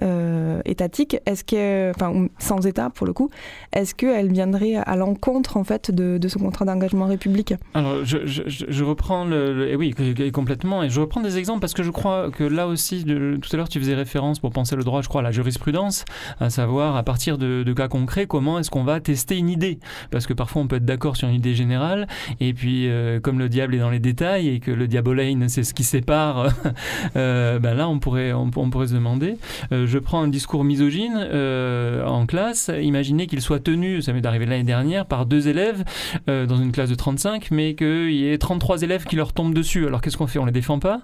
euh, étatique, est-ce que, sans État pour le coup, est-ce qu'elle viendrait à l'encontre en fait de, ce contrat d'engagement républicain Alors, je, reprends le, et oui, complètement, et je reprends des exemples parce que je crois que là aussi, tout à l'heure, tu faisais référence pour penser le droit, je crois, à la jurisprudence, à savoir à partir de, cas concrets, comment est-ce qu'on va tester une idée? Parce que parfois, on peut être d'accord sur une idée générale, et puis, euh, comme le diable est dans les détails et que le diabolane, c'est ce qui sépare, euh, ben là, on pourrait, on, pourrait se demander. Euh, je prends un discours misogyne euh, en classe, imaginez qu'il soit tenu, ça m'est arrivé l'année dernière, par deux élèves euh, dans une classe de 35, mais qu'il y ait 33 élèves qui leur tombent dessus. Alors qu'est-ce qu'on fait? On les défend pas?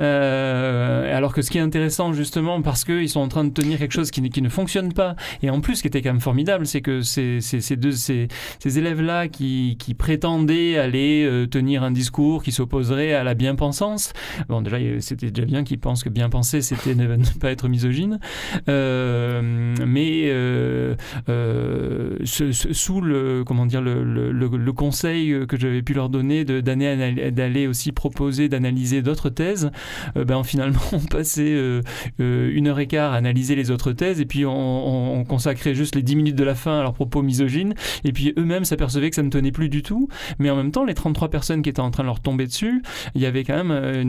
Euh, Alors que ce qui est intéressant justement, parce qu'ils sont en train de tenir quelque chose qui, qui ne fonctionne pas, et en plus ce qui était quand même formidable, c'est que ces, ces, ces deux, ces, élèves-là qui, qui prétendaient aller euh, tenir un discours qui s'opposerait à la bien-pensance, bon déjà c'était déjà bien qu'ils pensent que bien penser c'était ne, pas être misogyne, euh, mais euh, sous le comment dire le, le, conseil que j'avais pu leur donner d'aller aussi proposer d'analyser d'autres thèses, ben finalement on passait une heure et quart à analyser les autres thèses et puis on, on- on consacrait juste les dix minutes de la fin à leurs propos misogynes et puis eux-mêmes s'apercevaient que ça ne tenait plus du tout, mais en même temps les 33 personnes qui étaient en train de leur tomber dessus, il y avait quand même euh,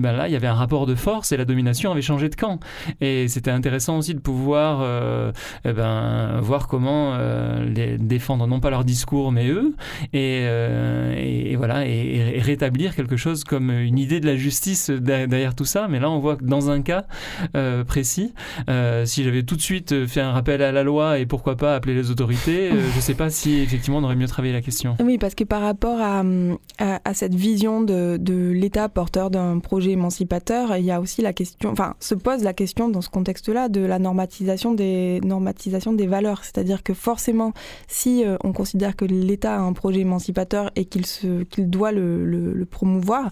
ben là il y avait un rapport de force et la domination avait changé de camp. Et c'était intéressant aussi de pouvoir euh, eh ben, voir comment euh, les défendre non pas leur discours mais eux et, voilà et, et rétablir quelque chose comme une idée de la justice derrière tout ça. Mais là on voit que dans un cas précis si j'avais tout de suite fait un rappel à la loi et pourquoi pas appeler les autorités euh, je sais pas si effectivement on aurait mieux travaillé la question Oui, parce que par rapport à, à, à cette vision de, de l'État porteur d'un projet émancipateur, il y a aussi la question, enfin, se pose la question dans ce contexte-là de la normatisation des, normatisation des valeurs. C'est-à-dire que forcément, si euh, on considère que l'État a un projet émancipateur et qu'il qu'il doit le, le- promouvoir,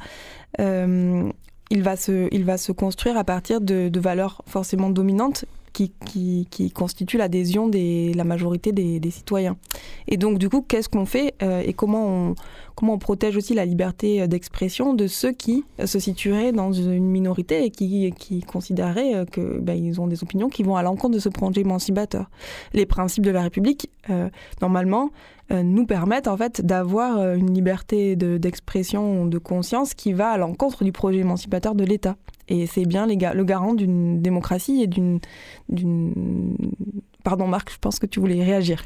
euh, il, va se, il va se construire à partir de, de valeurs forcément dominantes qui, qui, constitue l'adhésion de la majorité des, citoyens. Et donc, du coup, qu'est-ce qu'on fait euh, et comment on, protège aussi la liberté d'expression de ceux qui se situeraient dans une minorité et qui, qui considéraient qu'ils ben, ont des opinions qui vont à l'encontre de ce projet émancipateur. Les principes de la République, euh, normalement, euh, nous permettent en fait d'avoir euh, une liberté d'expression, de, de, conscience qui va à l'encontre du projet émancipateur de l'État. Et c'est bien le garant d'une démocratie et d'une... Pardon Marc, je pense que tu voulais réagir.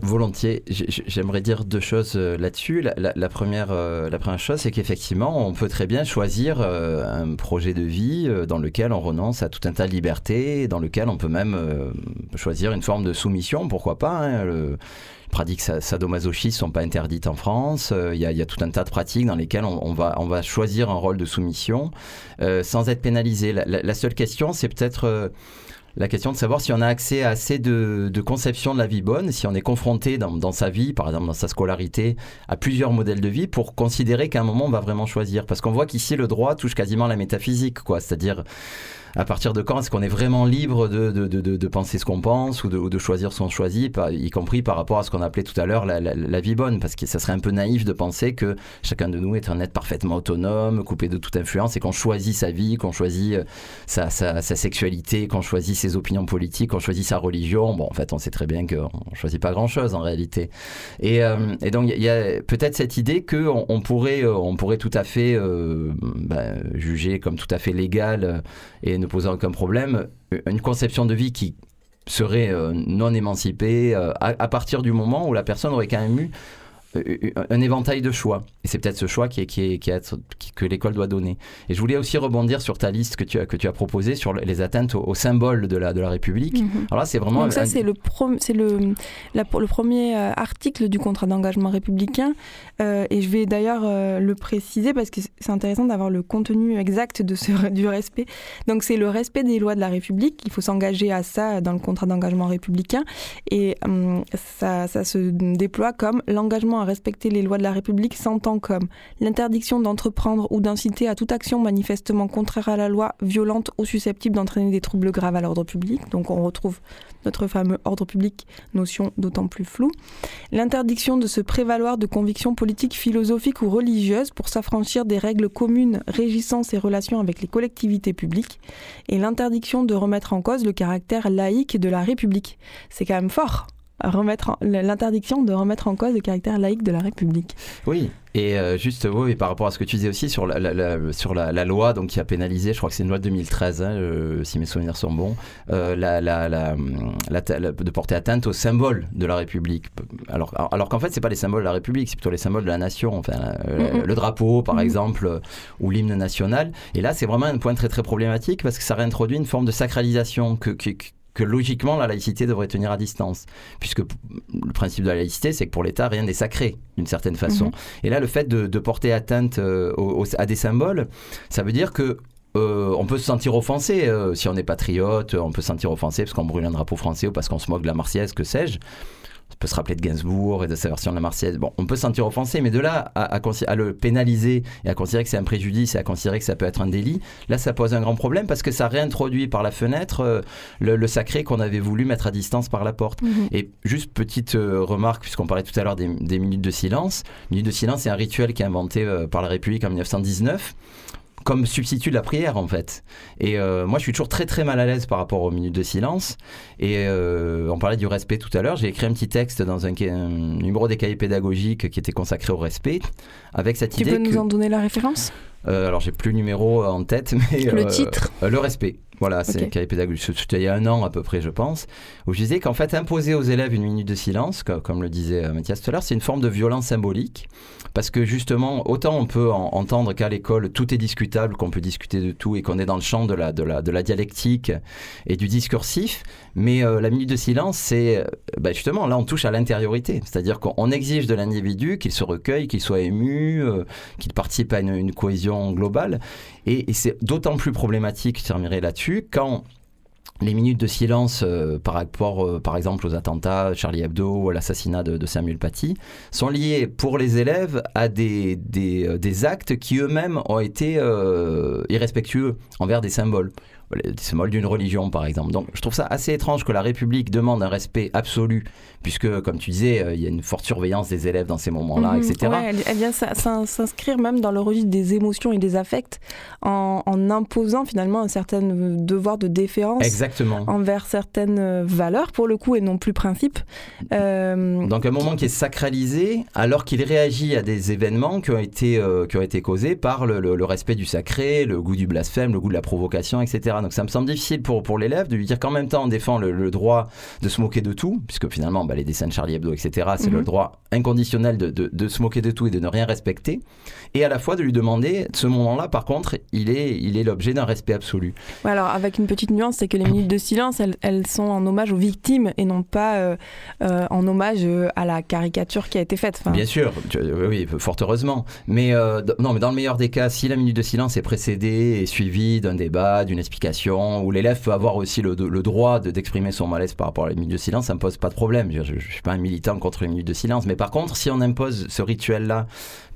Volontiers. J'aimerais dire deux choses euh, là-dessus. La, première, euh, la première chose, c'est qu'effectivement, on peut très bien choisir euh, un projet de vie dans lequel on renonce à tout un tas de libertés, dans lequel on peut même choisir une forme de soumission, pourquoi pas. Hein, pratiques sadomasochistes sont pas interdites en France. Il euh, y, y, a tout un tas de pratiques dans lesquelles on, va, choisir un rôle de soumission euh, sans être pénalisé. La, seule question, c'est peut-être euh, la question de savoir si on a accès à assez de, de conception de la vie bonne, si on est confronté dans, sa vie, par exemple dans sa scolarité, à plusieurs modèles de vie pour considérer qu'à un moment on va vraiment choisir. Parce qu'on voit qu'ici le droit touche quasiment la métaphysique, quoi. C'est-à-dire à partir de quand est-ce qu'on est vraiment libre de, de, de, penser ce qu'on pense ou de, choisir son choisi, y compris par rapport à ce qu'on appelait tout à l'heure la, vie bonne, parce que ça serait un peu naïf de penser que chacun de nous est un être parfaitement autonome, coupé de toute influence, et qu'on choisit sa vie, qu'on choisit sa, sa, sexualité, qu'on choisit ses opinions politiques, qu'on choisit sa religion. Bon, en fait, on sait très bien qu'on choisit pas grand-chose en réalité. Et, euh, donc, il y a peut-être cette idée qu'on on pourrait, on pourrait tout à fait euh, ben, juger comme tout à fait légal et ne posant aucun problème, une conception de vie qui serait euh, non émancipée euh, à, à, partir du moment où la personne aurait quand même eu un éventail de choix. Et c'est peut-être ce choix qui est, qui est, qui est, que l'école doit donner. Et je voulais aussi rebondir sur ta liste que tu as, que tu as proposée sur les atteintes au, au symbole de la, de la République. Mm -hmm. Alors là, c'est vraiment. Donc ça, un... c'est le, c'est le, la, le premier euh, article du contrat d'engagement républicain. Euh, et je vais d'ailleurs euh, le préciser parce que c'est intéressant d'avoir le contenu exact de ce, du respect. Donc c'est le respect des lois de la République. Il faut s'engager à ça dans le contrat d'engagement républicain. Et hum, ça, ça se déploie comme l'engagement à respecter les lois de la République s'entend comme l'interdiction d'entreprendre ou d'inciter à toute action manifestement contraire à la loi, violente ou susceptible d'entraîner des troubles graves à l'ordre public. Donc on retrouve notre fameux ordre public, notion d'autant plus floue. L'interdiction de se prévaloir de convictions politiques, philosophiques ou religieuses pour s'affranchir des règles communes régissant ses relations avec les collectivités publiques. Et l'interdiction de remettre en cause le caractère laïque de la République. C'est quand même fort remettre l'interdiction de remettre en cause le caractère laïque de la République. Oui, et euh, juste oui, par rapport à ce que tu disais aussi sur la, la, la sur la, la, loi donc qui a pénalisé, je crois que c'est une loi de 2013, hein, euh, si mes souvenirs sont bons, euh, de porter atteinte aux symboles de la République. Alors, alors qu'en fait, c'est pas les symboles de la République, c'est plutôt les symboles de la nation. Enfin, mm -hmm. le drapeau, par mm -hmm. exemple, ou l'hymne national. Et là, c'est vraiment un point très très problématique parce que ça réintroduit une forme de sacralisation que, que que logiquement la laïcité devrait tenir à distance, puisque le principe de la laïcité, c'est que pour l'État, rien n'est sacré, d'une certaine façon. Mmh. Et là, le fait de, de porter atteinte euh, aux, à des symboles, ça veut dire que euh, on peut se sentir offensé euh, si on est patriote, on peut se sentir offensé parce qu'on brûle un drapeau français ou parce qu'on se moque de la Marseillaise, que sais-je peut se rappeler de Gainsbourg et de sa version de la Marseillaise. Bon, on peut se sentir offensé, mais de là à, à, à, le pénaliser et à considérer que c'est un préjudice et à considérer que ça peut être un délit, là, ça pose un grand problème parce que ça réintroduit par la fenêtre euh, le, le, sacré qu'on avait voulu mettre à distance par la porte. -hmm. Et juste petite euh, remarque, puisqu'on parlait tout à l'heure des, des, minutes de silence. Minute de silence, c'est un rituel qui est inventé euh, par la République en 1919 comme substitut de la prière en fait. Et euh, moi je suis toujours très très mal à l'aise par rapport aux minutes de silence. Et euh, on parlait du respect tout à l'heure. J'ai écrit un petit texte dans un, un, numéro des cahiers pédagogiques qui était consacré au respect, avec cette tu idée. Tu peux que... nous en donner la référence? Euh, Alors j'ai plus le numéro en tête, mais le titre. le respect. Voilà, c'est okay. un cahier pédagogique. C'était il y a un an à peu près, je pense, où je disais qu'en fait, imposer aux élèves une minute de silence, comme le disait Mathias tout à l'heure, c'est une forme de violence symbolique. Parce que justement, autant on peut en, entendre qu'à l'école, tout est discutable, qu'on peut discuter de tout et qu'on est dans le champ de la, de, la, de la dialectique et du discursif, mais euh, la minute de silence, c'est bah, justement, là, on touche à l'intériorité. C'est-à-dire qu'on exige de l'individu qu'il se recueille, qu'il soit ému, euh, qu'il participe à une, une cohésion globale. Et, et c'est d'autant plus problématique, je terminerai là-dessus, quand les minutes de silence euh, par rapport, euh, par exemple, aux attentats Charlie Hebdo ou à l'assassinat de, Samuel Paty sont liées pour les élèves à des, euh, actes qui eux-mêmes ont été irrespectueux envers des symboles. Se moque d'une religion, par exemple. Donc je trouve ça assez étrange que la République demande un respect absolu, puisque, comme tu disais, euh, il y a une forte surveillance des élèves dans ces moments-là, Mhm. etc. Ouais, elle, elle vient s'in- s'in- s'inscrire même dans le registre des émotions et des affects en, en imposant finalement un certain devoir de déférence Exactement. envers certaines euh, valeurs pour le coup et non plus principes. Euh, Donc un moment qui est sacralisé alors qu'il réagit à des événements qui ont été, euh, qui ont été causés par le, le- le respect du sacré, le goût du blasphème, le goût de la provocation, etc. Donc ça me semble difficile pour, pour l'élève de lui dire qu'en même temps on défend le, le droit de se moquer de tout, puisque finalement bah, les dessins de Charlie Hebdo, etc., c'est Mhm. le droit inconditionnel de, de- de se moquer de tout et de ne rien respecter, et à la fois de lui demander, ce moment-là par contre, il est, il est l'objet d'un respect absolu. Ouais, alors avec une petite nuance, c'est que les minutes de silence, elles, elles sont en hommage aux victimes et non pas euh, euh, en hommage euh, à la caricature qui a été faite. Enfin, Bien sûr, oui, fort heureusement. Mais euh, non, mais dans le meilleur des cas, si la minute de silence est précédée et suivie d'un débat, d'une explication, l'élève peut avoir aussi le, droit de- d'exprimer son malaise par rapport à la minute de silence, ça me pose pas de problème. Je, je suis pas un militant contre les minutes de silence, mais par contre, si on impose ce rituel-là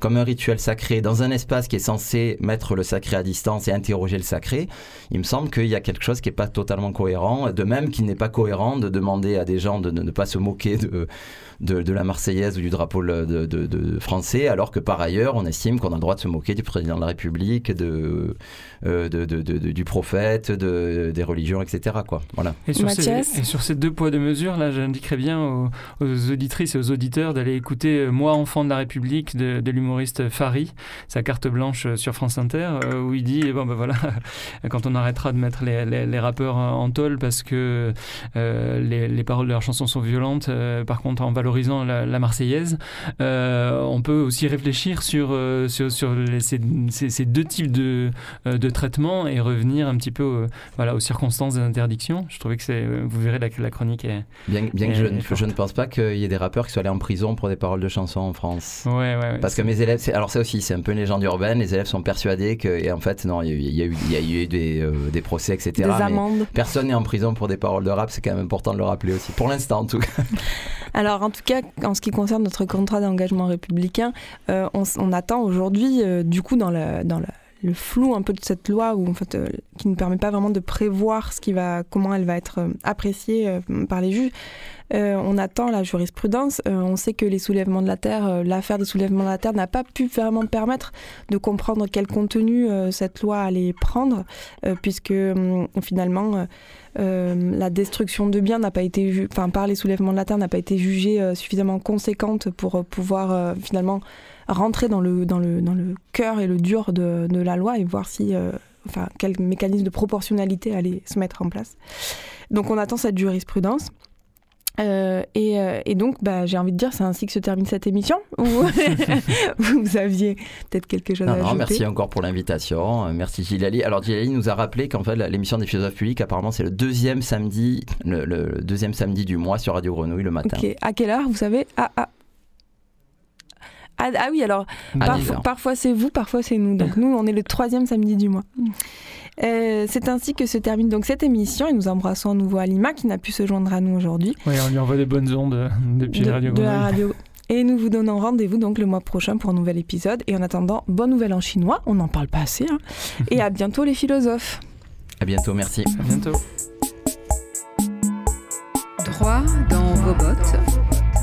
comme un rituel sacré dans un espace qui est censé mettre le sacré à distance et interroger le sacré, il me semble qu'il y a quelque chose qui n'est pas totalement cohérent. De même qu'il n'est pas cohérent de demander à des gens de ne ne pas se moquer de, de, de la Marseillaise ou du drapeau de, de- de- de français, alors que par ailleurs, on estime qu'on a le droit de se moquer du président de la République, de, euh, de- de- de- de- du prophète, de, des religions, etc. Quoi. Voilà. Et sur, ces, Mathias et sur ces deux poids, deux mesures, là, j'indiquerais bien aux, aux auditrices et aux auditeurs d'aller écouter euh, Moi, enfant de la République de, de l'humoriste Fari, sa carte blanche euh, sur France Inter, où il dit eh bon, ben voilà, quand on arrêtera de mettre les, les- les rappeurs en tôle parce que euh, les, les paroles de leurs chansons sont violentes, euh, par contre, en valorisant la, la Marseillaise, euh, on peut aussi réfléchir sur, euh, sur, sur les- ces, ces- ces deux types de, euh, de traitements et revenir un petit peu euh, voilà, aux circonstances des interdictions. Je trouvais que c'est, vous verrez la, la chronique est. Bien, bien que je, je ne pense pas qu'il y ait des rappeurs qui soient allés en prison pour des paroles de chansons en France. Ouais, ouais, ouais. Parce que mes élèves, c'est- alors ça aussi, c'est un peu une légende urbaine. Les élèves sont persuadés que, et en fait, non, il y a eu, il y a eu, il y a eu des, euh, des procès, etc. des mais amendes. personne n'est en prison pour des paroles de rap. C'est quand même important de le rappeler aussi. Pour l'instant, en tout cas. Alors, en tout cas, en ce qui concerne notre contrat d'engagement républicain, euh, on, attend aujourd'hui, euh, du coup, dans, la- le flou un peu de cette loi, où, en fait, euh, qui ne permet pas vraiment de prévoir ce qui va, comment elle va être euh, appréciée euh, par les juges. On attend la jurisprudence. On sait que les soulèvements de la terre, l'affaire des soulèvements de la terre n'a pas pu vraiment permettre de comprendre quel contenu cette loi allait prendre, puisque hum, finalement. la destruction de biens n'a pas été, enfin par les soulèvements de la terre n'a pas été jugée suffisamment conséquente pour pouvoir finalement rentrer dans le dans le dans le cœur et le dur de, de la loi et voir si euh, enfin quel mécanisme de proportionnalité allait se mettre en place. Donc on attend cette jurisprudence. Euh, et, euh, et donc, bah, j'ai envie de dire, c'est ainsi que se termine cette émission. Ou vous aviez peut-être quelque chose Non, à non, ajouter merci encore pour l'invitation. Merci Gilali. Alors Gilali nous a rappelé qu'en fait l'émission des philosophes publics, apparemment, c'est le deuxième samedi, le, le deuxième samedi du mois sur Radio Grenouille le matin. À quelle heure Vous savez? Ah, ah. Ah, ah oui, alors À Parf- 10 heures. parfois c'est vous, parfois c'est nous. Donc nous, on est le troisième samedi du mois. Euh, c'est ainsi que se termine donc cette émission et nous embrassons à nouveau Alima qui n'a pu se joindre à nous aujourd'hui Ouais, on lui envoie des bonnes ondes euh, depuis de, la radio. de la radio. Et nous vous donnons rendez-vous donc le mois prochain pour un nouvel épisode. Et en attendant, bonne nouvelle en chinois, on n'en parle pas assez. hein. Et à bientôt les philosophes. À bientôt, merci. À bientôt. Droit dans vos bottes,